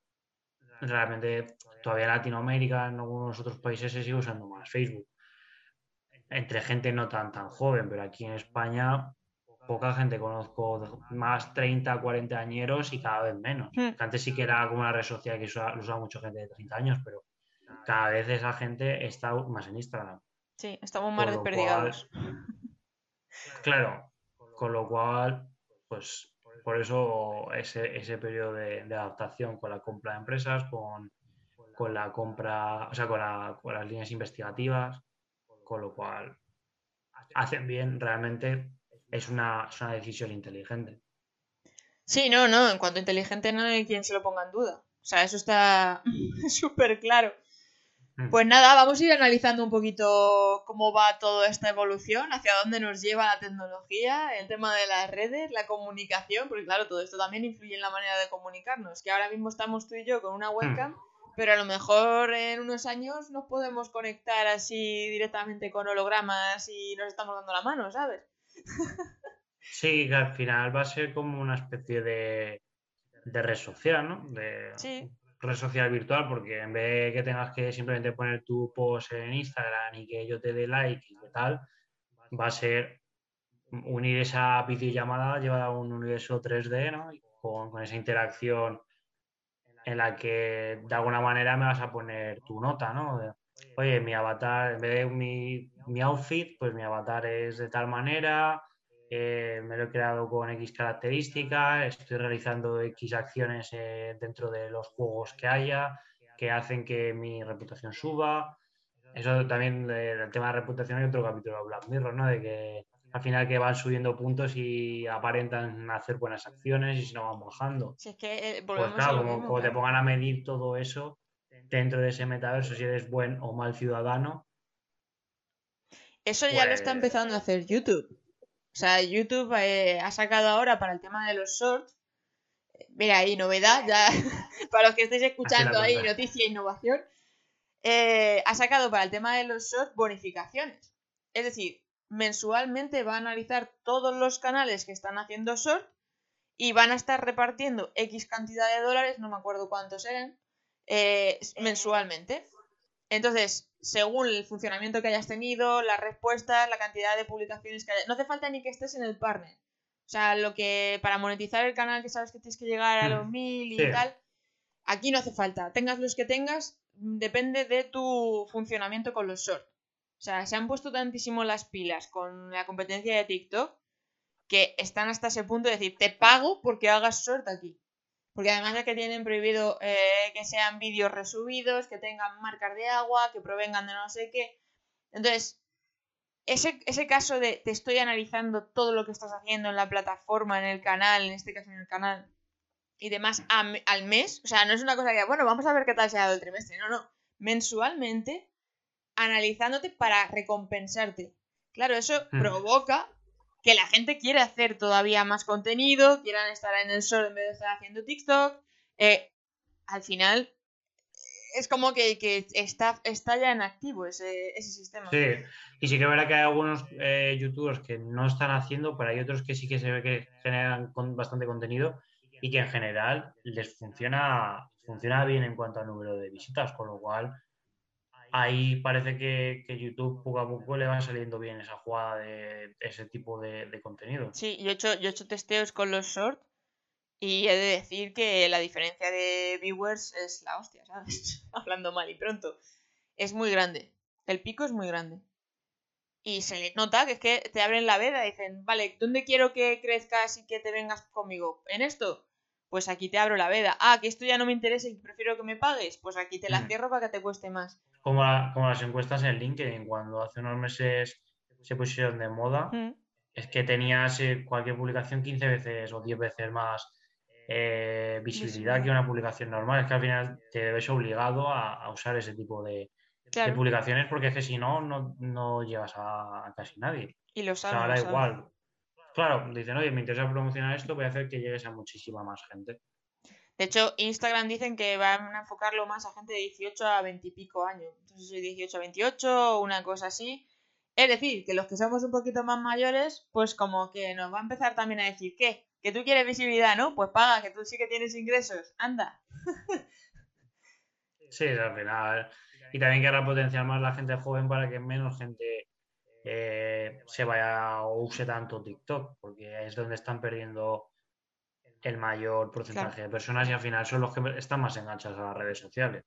realmente todavía en Latinoamérica, en algunos otros países se sigue usando más Facebook. Entre gente no tan tan joven, pero aquí en España poca gente conozco de más 30, 40 añeros y cada vez menos. Hmm. Antes sí que era como una red social que usaba, usaba mucha gente de 30 años, pero cada vez esa gente está más en Instagram. Sí, estamos más desperdigados. Claro, con lo cual, pues por eso ese, ese periodo de, adaptación con la compra de empresas, con, con la compra, o sea, con, la- con las líneas investigativas, con lo cual hacen bien, realmente es una, es una decisión inteligente. Sí, no, no, en cuanto inteligente no hay quien se lo ponga en duda. O sea, eso está súper claro. Mm. Pues nada, vamos a ir analizando un poquito cómo va toda esta evolución, hacia dónde nos lleva la tecnología, el tema de las redes, la comunicación, porque claro, todo esto también influye en la manera de comunicarnos, que ahora mismo estamos tú y yo con una webcam, pero a lo mejor en unos años nos podemos conectar así directamente con hologramas y nos estamos dando la mano, ¿sabes? Sí, que al final va a ser como una especie de, de red social, ¿no? De Sí. Red social virtual, porque en vez de que tengas que simplemente poner tu post en Instagram y que yo te dé like y tal, va a ser unir esa videollamada llevada a un universo 3D, ¿no? Con esa interacción en la que de alguna manera me vas a poner tu nota, ¿no? De, Oye, mi avatar, en vez de mi, mi outfit, pues mi avatar es de tal manera, eh, me lo he creado con X características, estoy realizando X acciones eh, dentro de los juegos que haya, que hacen que mi reputación suba. Eso también, eh, el tema de reputación, hay otro capítulo de Black Mirror, ¿no? De que al final que van subiendo puntos y aparentan hacer buenas acciones y si no van bajando. Si es que eh, Pues claro, como, mismo, como te pongan a medir todo eso dentro de ese metaverso, si eres buen o mal ciudadano, Eso ya lo está Pues- empezando a hacer YouTube. O sea, YouTube eh, ha sacado ahora para el tema de los shorts. Mira, ahí novedad, ya para los que estéis escuchando ahí, noticia e innovación. eh, ha sacado para el tema de los shorts bonificaciones. Es decir, mensualmente va a analizar todos los canales que están haciendo short y van a estar repartiendo X cantidad de dólares, no me acuerdo cuántos eran, eh, mensualmente. Entonces, según el funcionamiento que hayas tenido, las respuestas, la cantidad de publicaciones que haya... No hace falta ni que estés en el partner. O sea, lo que para monetizar el canal que sabes que tienes que llegar a los mil y Sí. tal, aquí no hace falta. Tengas los que tengas, mm, depende de tu funcionamiento con los shorts. O sea, se han puesto tantísimo las pilas con la competencia de TikTok que están hasta ese punto de decir, te pago porque hagas short aquí. Porque además es que tienen prohibido eh, que sean vídeos resubidos, que tengan marcas de agua, que provengan de no sé qué. Entonces, ese, ese caso de te estoy analizando todo lo que estás haciendo en la plataforma, en el canal, en este caso en el canal, y demás a al mes, o sea, no es una cosa que, bueno, vamos a ver qué tal se ha dado el trimestre, no, no, mensualmente, analizándote para recompensarte. Claro, eso provoca que la gente quiere hacer todavía más contenido, quieran estar en el sol en vez de estar haciendo TikTok. Eh, al final, es como que, está, ya en activo ese, ese sistema. Sí, y sí que es verdad que hay algunos eh, youtubers que no están haciendo, pero hay otros que sí que se ve que generan con bastante contenido y que en general les funciona, funciona bien en cuanto al número de visitas, con lo cual ahí parece que, YouTube poco a poco le va saliendo bien esa jugada de ese tipo de, contenido. Sí, yo he, hecho, yo he hecho testeos con los shorts y he de decir que la diferencia de viewers es la hostia, ¿sabes? Hablando mal y pronto. Es muy grande. El pico es muy grande. Y se le nota que es que te abren la veda y dicen, vale, ¿dónde quiero que crezcas y que te vengas conmigo? ¿En esto? Pues aquí te abro la veda. Ah, que esto ya no me interesa y prefiero que me pagues. Pues aquí te la mm. cierro para que te cueste más. Como, como las encuestas en LinkedIn, cuando hace unos meses se pusieron de moda, mm. es que tenías eh, cualquier publicación 15 veces o 10 veces más eh, visibilidad que una publicación normal. Es que al final te ves obligado a usar ese tipo de, de publicaciones porque es que si no, no, llegas a, casi nadie. Y lo sabes. O sea, da igual. Claro, dicen, oye, me interesa promocionar esto, voy a hacer que llegues a muchísima más gente. De hecho, Instagram dicen que van a enfocarlo más a gente de 18 a 20 y pico años. Entonces, soy 18 a 28 o una cosa así. Es decir, que los que somos un poquito más mayores, pues como que nos va a empezar también a decir, ¿qué? Que tú quieres visibilidad, ¿no? Pues paga, que tú sí que tienes ingresos. Anda. sí, al final y también querrá potenciar más la gente joven para que menos gente eh, se vaya o use tanto TikTok, porque es donde están perdiendo el mayor porcentaje de personas y al final son los que están más enganchados a las redes sociales.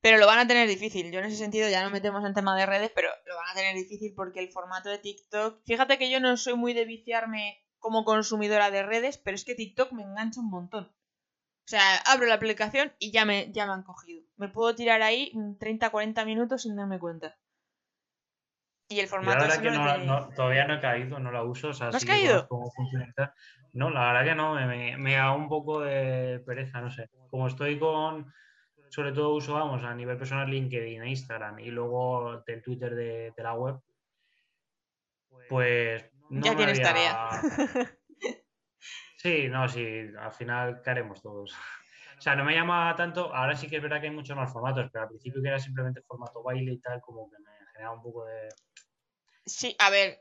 Pero lo van a tener difícil. Yo en ese sentido ya no metemos en tema de redes, pero lo van a tener difícil porque el formato de TikTok. Fíjate que yo no soy muy de viciarme como consumidora de redes, pero es que TikTok me engancha un montón. O sea, abro la aplicación y ya me, ya me han cogido. Me puedo tirar ahí 30, 40 minutos sin darme cuenta. Y el formato la verdad que no, todavía no he caído, no la uso. O sea, ¿No has caído? Cómo funciona no, la verdad que no, me, me, da un poco de pereza, no sé. Como estoy con, sobre todo uso, vamos, a nivel personal LinkedIn e Instagram y luego del Twitter de, la web, pues... No ya tienes tarea. Sí, no, sí, al final caeremos todos. O sea, no me llama tanto, ahora sí que es verdad que hay muchos más formatos, pero al principio que era simplemente formato baile y tal, como que me generaba un poco de... Sí, a ver,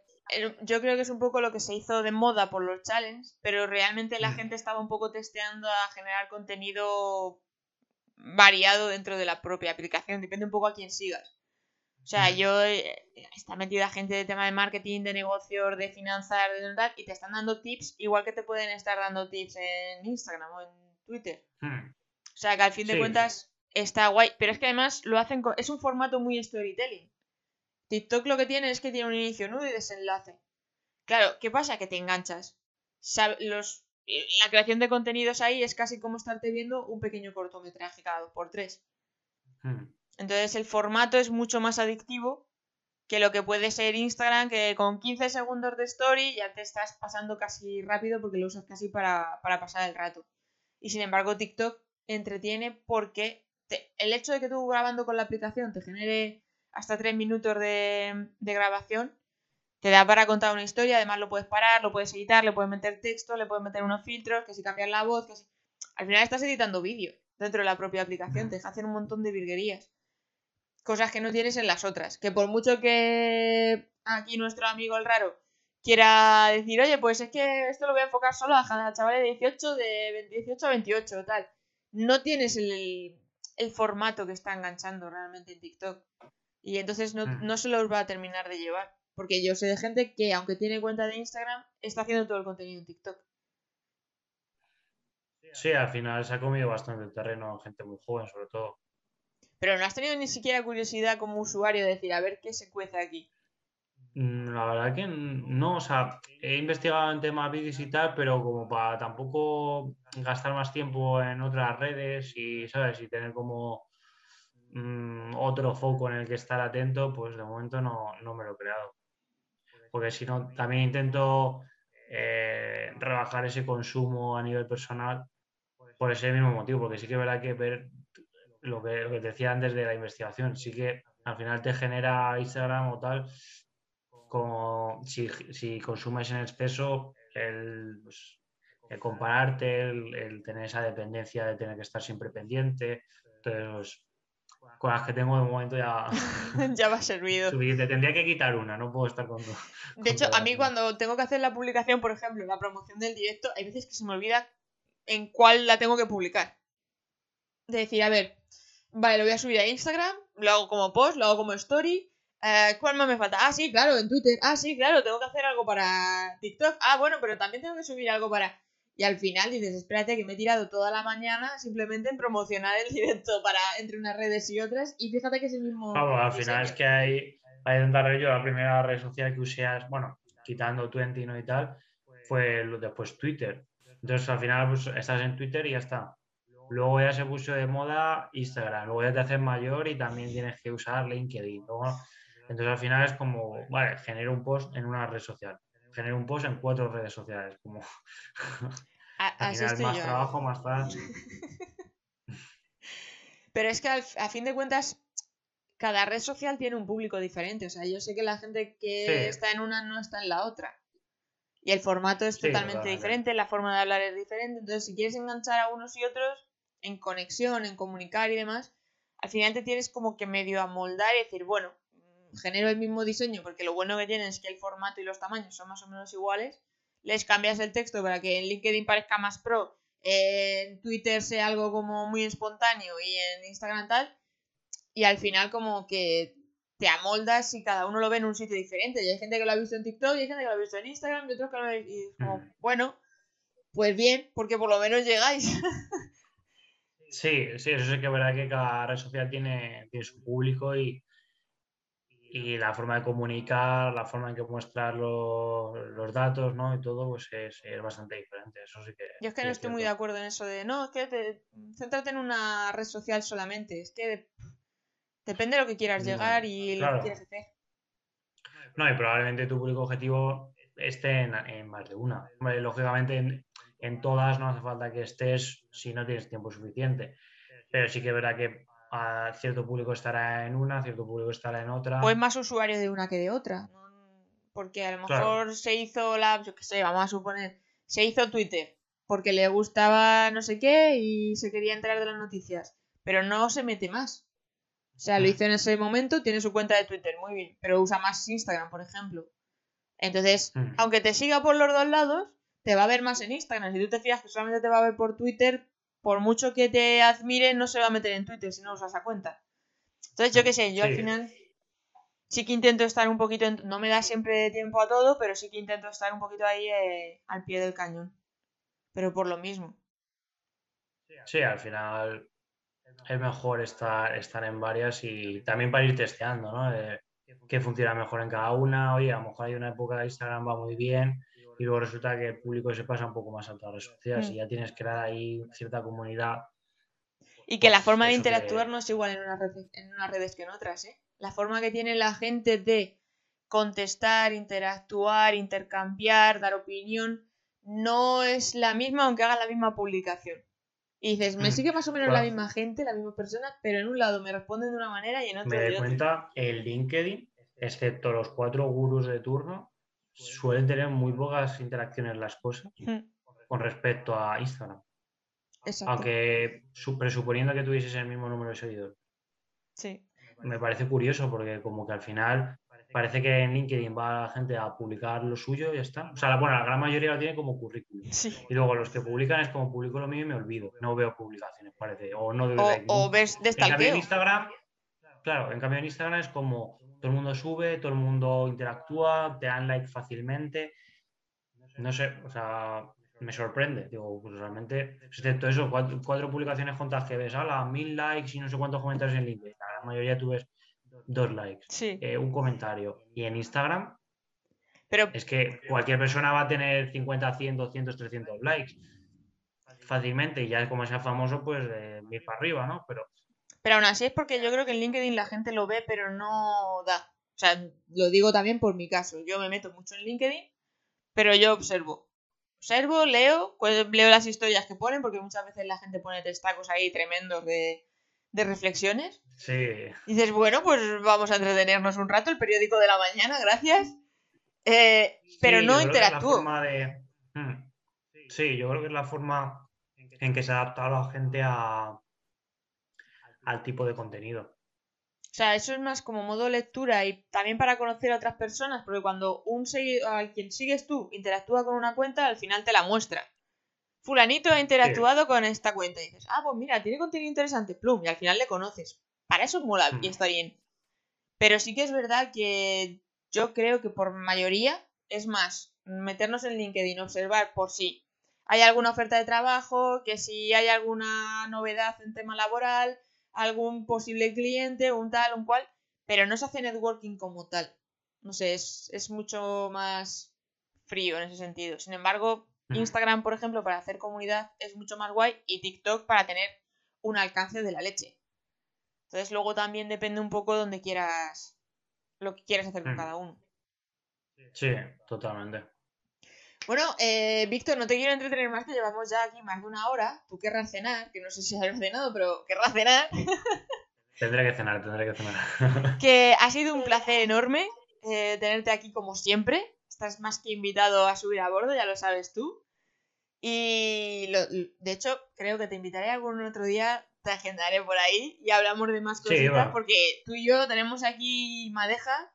yo creo que es un poco lo que se hizo de moda por los challenges, pero realmente la mm. gente estaba un poco testeando a generar contenido variado dentro de la propia aplicación, depende un poco a quién sigas. O sea, yo eh, está metida gente de tema de marketing, de negocios, de finanzas, de tal, y te están dando tips, igual que te pueden estar dando tips en Instagram o en Twitter. Hmm. O sea, que al fin de cuentas está guay, pero es que además lo hacen con... es un formato muy storytelling. TikTok lo que tiene es que tiene un inicio, nudo y desenlace. Claro, ¿qué pasa? Que te enganchas. Los... La creación de contenidos ahí es casi como estarte viendo un pequeño cortometraje cada dos por tres. Hmm. Entonces el formato es mucho más adictivo que lo que puede ser Instagram, que con 15 segundos de story ya te estás pasando casi rápido porque lo usas casi para, pasar el rato. Y sin embargo TikTok entretiene porque el hecho de que tú grabando con la aplicación te genere hasta 3 minutos de, de grabación, te da para contar una historia, además lo puedes parar, lo puedes editar, le puedes meter texto, le puedes meter unos filtros, que si cambias la voz, que si... Al final estás editando vídeo dentro de la propia aplicación, te deja hacer un montón de virguerías cosas que no tienes en las otras. Que por mucho que aquí nuestro amigo el raro quiera decir, oye, pues es que esto lo voy a enfocar solo a chavales de 18, de 18 a 28, tal. No tienes el, formato que está enganchando realmente en TikTok. Y entonces no, hmm. no se los va a terminar de llevar. Porque yo sé de gente que, aunque tiene cuenta de Instagram, está haciendo todo el contenido en TikTok. Sí, al final se ha comido bastante terreno gente muy joven, sobre todo. Pero no has tenido ni siquiera curiosidad como usuario de decir, a ver qué se cuece aquí. Mm, la verdad que no, o sea, he investigado en temas vídeos y tal, pero como para tampoco gastar más tiempo en otras redes y, ¿sabes? Y tener como mm, otro foco en el que estar atento, pues de momento no, me lo he creado. Porque si no, también intento eh, rebajar ese consumo a nivel personal por ese mismo motivo, porque sí que es verdad que ver lo que, lo que te decía antes de la investigación, sí que al final te genera Instagram o tal, como si, si consumes en exceso, el, pues, compararte, el, tener esa dependencia de tener que estar siempre pendiente. Entonces, con las que tengo de momento ya. ya va servido. Te tendría que quitar una, no puedo estar con dos. De hecho, a mí cuando tengo que hacer la publicación, por ejemplo, la promoción del directo, hay veces que se me olvida en cuál la tengo que publicar. De decir, a ver, vale, lo voy a subir a Instagram, lo hago como post, lo hago como story. Eh, ¿Cuál más me falta? Ah, sí, claro, en Twitter. Ah, sí, claro, tengo que hacer algo para TikTok. Ah, bueno, pero también tengo que subir algo para... Y al final dices, espérate que me he tirado toda la mañana simplemente en promocionar el directo para entre unas redes y otras. Y fíjate que es el mismo... Vamos, al final es que hay, hay intentar yo la primera red social que usé, bueno, quitando Twenty y tal, fue después Twitter. Entonces al final pues, estás en Twitter y ya está. Luego ya se puso de moda Instagram, luego ya te haces mayor y también tienes que usar LinkedIn. entonces al final es como, vale, genero un post en una red social, genero un post en cuatro redes sociales. Como... al final más trabajo, más fácil. Pero es que a fin de cuentas, cada red social tiene un público diferente. O sea, yo sé que la gente que está en una no está en la otra. Y el formato es totalmente diferente, la forma de hablar es diferente. Entonces, si quieres enganchar a unos y otros en conexión, en comunicar y demás, al final te tienes como que medio amoldar y decir, bueno, genero el mismo diseño porque lo bueno que tiene es que el formato y los tamaños son más o menos iguales. Les cambias el texto para que en LinkedIn parezca más pro, en Twitter sea algo como muy espontáneo y en Instagram tal. Y al final como que te amoldas y cada uno lo ve en un sitio diferente. Y hay gente que lo ha visto en TikTok, y hay gente que lo ha visto en Instagram, y otros que lo han Y como, bueno, pues bien, porque por lo menos llegáis. Sí, sí, eso sí que es verdad que cada red social tiene, tiene su público y, y la forma de comunicar, la forma en que muestras los, datos, ¿no? Y todo, pues es, bastante diferente. Eso sí que. Yo es que no estoy muy de acuerdo en eso de, no, es que te, céntrate en una red social solamente. Es que Depende de lo que quieras llegar y lo que quieras hacer. No, y probablemente tu público objetivo esté en, más de una. Lógicamente, en, todas no hace falta que estés si no tienes tiempo suficiente. Pero sí que verá que a cierto público estará en una, cierto público estará en otra. O es más usuario de una que de otra. Porque a lo mejor se hizo la, yo qué sé, vamos a suponer, se hizo Twitter porque le gustaba no sé qué y se quería enterar de las noticias. Pero no se mete más. O sea, lo hizo en ese momento, tiene su cuenta de Twitter, muy bien, pero usa más Instagram, por ejemplo. Entonces, mm. aunque te siga por los dos lados, te va a ver más en Instagram. Si tú te fijas que solamente te va a ver por Twitter, por mucho que te admire, no se va a meter en Twitter si no usas esa cuenta. Entonces, yo qué sé, yo al final sí que intento estar un poquito, no me da siempre tiempo a todo, pero sí que intento estar un poquito ahí eh, al pie del cañón. Pero por lo mismo. Sí, al final es mejor estar, estar en varias y también para ir testeando, ¿no? qué funciona mejor en cada una. Oye, a lo mejor hay una época de Instagram va muy bien y luego resulta que el público se pasa un poco más a otras redes sociales y mm. ya tienes que dar ahí cierta comunidad. Y que la pues forma de interactuar no es igual en unas, redes, en unas redes que en otras, ¿eh? La forma que tiene la gente de contestar, interactuar, intercambiar, dar opinión, no es la misma aunque haga la misma publicación. Y dices, me mm. sigue más o menos la misma gente, la misma persona, pero en un lado me responden de una manera y en otro Me doy cuenta, el LinkedIn, excepto los cuatro gurús de turno, suelen tener muy pocas interacciones las cosas mm. con respecto a Instagram. Exacto. Aunque presuponiendo que tuvieses el mismo número de seguidores. Sí. Me parece curioso porque como que al final parece que en LinkedIn va la gente a publicar lo suyo y ya está. O sea, la, bueno, la gran mayoría lo tiene como currículum. Y luego los que publican es como publico lo mío y me olvido. No veo publicaciones, parece. O no o, ves de en Instagram, claro, en cambio en Instagram es como todo el mundo sube, todo el mundo interactúa, te dan like fácilmente. No sé, o sea, me sorprende. Digo, pues realmente, excepto eso, cuatro, publicaciones juntas que ves, la mil likes y no sé cuántos comentarios en LinkedIn. La mayoría tú ves dos likes, eh, un comentario. Y en Instagram, pero... es que cualquier persona va a tener 50, 100, 200, 300 likes fácilmente. Y ya como sea famoso, pues de ir para arriba, ¿no? Pero... pero aún así es porque yo creo que en LinkedIn la gente lo ve, pero no da. O sea, lo digo también por mi caso. Yo me meto mucho en LinkedIn, pero yo observo. Observo, leo, pues leo las historias que ponen, porque muchas veces la gente pone testacos ahí tremendos de, de reflexiones. Sí. Y dices, bueno, pues vamos a entretenernos un rato, el periódico de la mañana, gracias. Eh, pero no interactúo. Hmm. Sí, yo creo que es la forma en que se ha adaptado la gente a... al tipo de contenido. O sea, eso es más como modo lectura y también para conocer a otras personas, porque cuando un a quien sigues tú interactúa con una cuenta, al final te la muestra. fulanito ha interactuado con esta cuenta. Y dices, ah, pues mira, tiene contenido interesante, plum, y al final le conoces. Para eso mola y Mm. está bien. Pero sí que es verdad que yo creo que por mayoría es más meternos en LinkedIn, observar por si hay alguna oferta de trabajo, que si hay alguna novedad en tema laboral, algún posible cliente, un tal, un cual, pero no se hace networking como tal. No sé, es, es mucho más frío en ese sentido. Sin embargo. Instagram, por ejemplo, para hacer comunidad es mucho más guay y TikTok para tener un alcance de la leche. Entonces luego también depende un poco donde quieras, lo que quieras hacer con cada uno. Sí, totalmente. Bueno, eh, Víctor, no te quiero entretener más, que llevamos ya aquí más de una hora. Tú querrás cenar, que no sé si has cenado, pero querrás cenar. Tendré que cenar, tendré que cenar. Que ha sido un placer enorme eh, tenerte aquí como siempre. Estás más que invitado a subir a bordo, ya lo sabes tú. Y lo- de hecho, creo que te invitaré algún otro día, te agendaré por ahí y hablamos de más Sí, cositas, va. porque tú y yo tenemos aquí madeja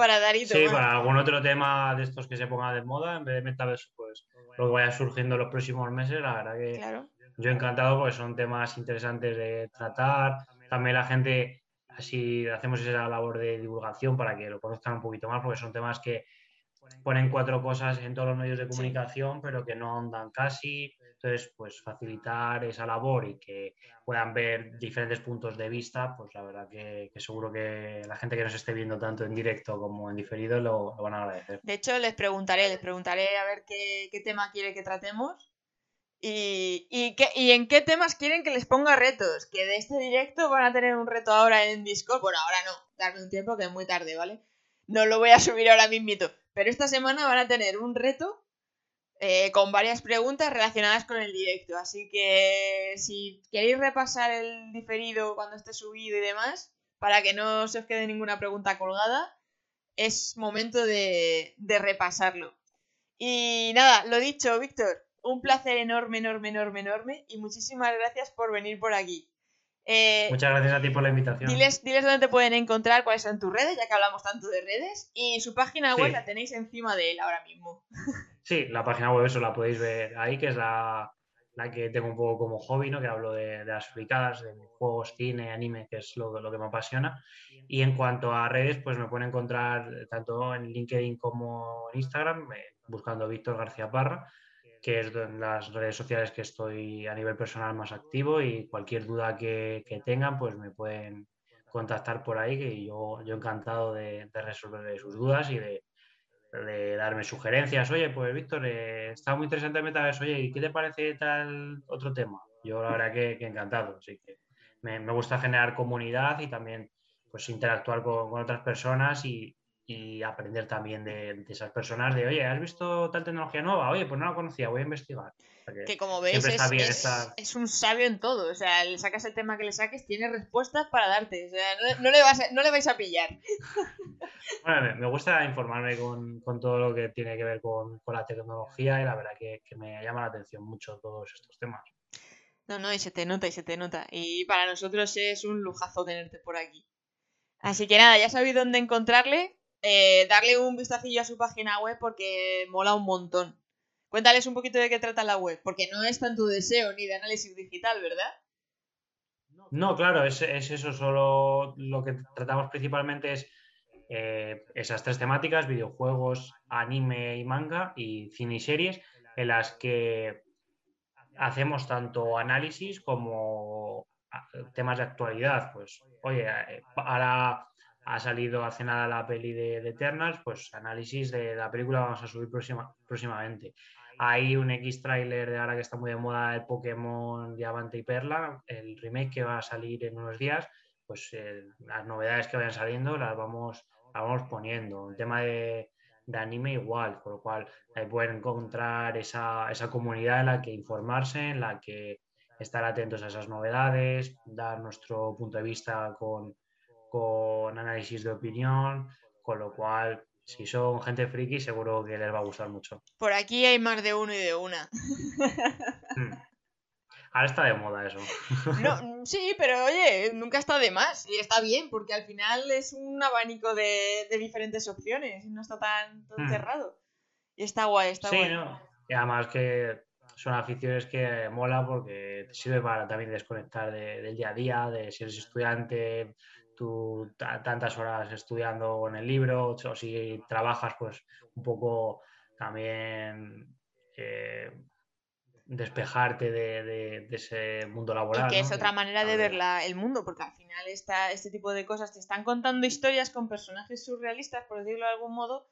para dar y Sí, para algún otro tema de estos que se ponga de moda, en vez de metaverso, pues lo que vaya surgiendo en los próximos meses, la verdad que Claro. yo encantado porque son temas interesantes de tratar. También la gente, así hacemos esa labor de divulgación para que lo conozcan un poquito más, porque son temas que ponen cuatro cosas en todos los medios de comunicación, pero que no ahondan casi. Entonces, pues facilitar esa labor y que puedan ver diferentes puntos de vista, pues la verdad que, que seguro que la gente que nos esté viendo tanto en directo como en diferido lo, lo van a agradecer. De hecho, les preguntaré, les preguntaré a ver qué, qué tema quiere que tratemos y, y, qué- y en qué temas quieren que les ponga retos. Que de este directo van a tener un reto ahora en Discord. Bueno, ahora no, darme un tiempo que es muy tarde, ¿vale? No lo voy a subir ahora mismito. Pero esta semana van a tener un reto eh, con varias preguntas relacionadas con el directo. Así que si queréis repasar el diferido cuando esté subido y demás, para que no se os quede ninguna pregunta colgada, es momento de, de repasarlo. Y nada, lo dicho, Víctor, un placer enorme, enorme, enorme, enorme y muchísimas gracias por venir por aquí. Eh, Muchas gracias a ti por la invitación. diles, diles dónde te pueden encontrar, cuáles son tus redes, ya que hablamos tanto de redes, y su página web Sí. la tenéis encima de él ahora mismo. Sí, la página web, eso la podéis ver ahí, que es la, la que tengo un poco como hobby, ¿no? Que hablo de, de las fricadas, de juegos, cine, anime, que es lo, lo que me apasiona. Y en cuanto a redes, pues me pueden encontrar tanto en LinkedIn como en Instagram, eh, buscando Víctor García Parra, que es en las redes sociales que estoy a nivel personal más activo y cualquier duda que, tengan, pues me pueden contactar por ahí, que yo, yo encantado de, de resolver sus dudas y de, darme sugerencias. Oye, pues Víctor, eh, está muy interesante el metaverso. Oye, ¿y qué te parece tal otro tema? Yo la verdad que, que encantado. Así que me, me gusta generar comunidad y también pues interactuar con, con otras personas y, y aprender también de, de esas personas de, oye, ¿has visto tal tecnología nueva? Oye, pues no la conocía, voy a investigar. O sea que- Que como veis es, un sabio en todo. O sea, le sacas el tema que le saques, tiene respuestas para darte. O sea, no, no le, vas a- no le vais a pillar. Bueno, me, me gusta informarme con, con todo lo que tiene que ver con, con la tecnología y la verdad que, que me llama la atención mucho todos estos temas. No, no, y se te nota, y se te nota. Y para nosotros es un lujazo tenerte por aquí. Así que nada, ya sabéis dónde encontrarle. Eh, darle un vistacillo a su página web porque mola un montón. Cuéntales un poquito de qué trata la web, porque no es tanto deseo ni de análisis digital, ¿verdad? No, claro, es, es eso, solo lo que tratamos principalmente es eh, esas tres temáticas, videojuegos, anime y manga y cine y series, en las que hacemos tanto análisis como a- temas de actualidad. Pues, oye, eh, ahora ha salido hace nada la peli de, de Eternals, pues análisis de la película vamos a subir próxima- próximamente. Hay un X trailer de ahora que está muy de moda el Pokémon Diamante y Perla, el remake que va a salir en unos días, pues eh, las novedades que vayan saliendo las vamos, las vamos poniendo. El tema de, de anime igual, con lo cual ahí pueden encontrar esa, esa comunidad en la que informarse, en la que estar atentos a esas novedades, dar nuestro punto de vista con, con análisis de opinión, con lo cual si son gente friki seguro que les va a gustar mucho. Por aquí hay más de uno y de una. Mm. Ahora está de moda eso. No, sí, pero oye, nunca está de más. Y está bien, porque al final es un abanico de, de diferentes opciones no está tan, tan Hmm. cerrado. Y está guay, está Sí, guay. ¿no? Y además que son aficiones que mola porque te sirve para también desconectar del día a día, de si eres estudiante, tú tantas horas estudiando en el libro, o si trabajas, pues un poco también eh, despejarte de, ese mundo laboral. Y que es otra manera de ver el mundo, porque al final esta, este tipo de cosas te están contando historias con personajes surrealistas, por decirlo de algún modo,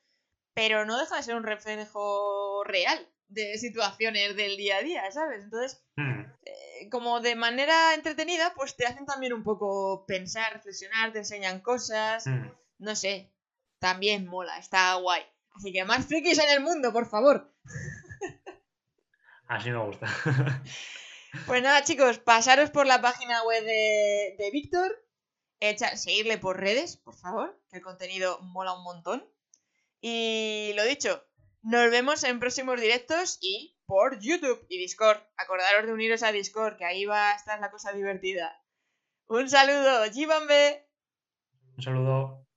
pero no deja de ser un reflejo real de situaciones del día a día, ¿sabes? Entonces, hmm. eh, como de manera entretenida, pues te hacen también un poco pensar, reflexionar, te enseñan cosas, hmm. no sé, también mola, está guay. Así que más frikis en el mundo, por favor. Así me gusta. Pues nada, chicos, pasaros por la página web de, de Víctor, seguirle por redes, por favor, que el contenido mola un montón. Y lo dicho, nos vemos en próximos directos y por YouTube y Discord. Acordaros de uniros a Discord, que ahí va a estar la cosa divertida. Un saludo, Jibambe. Un saludo.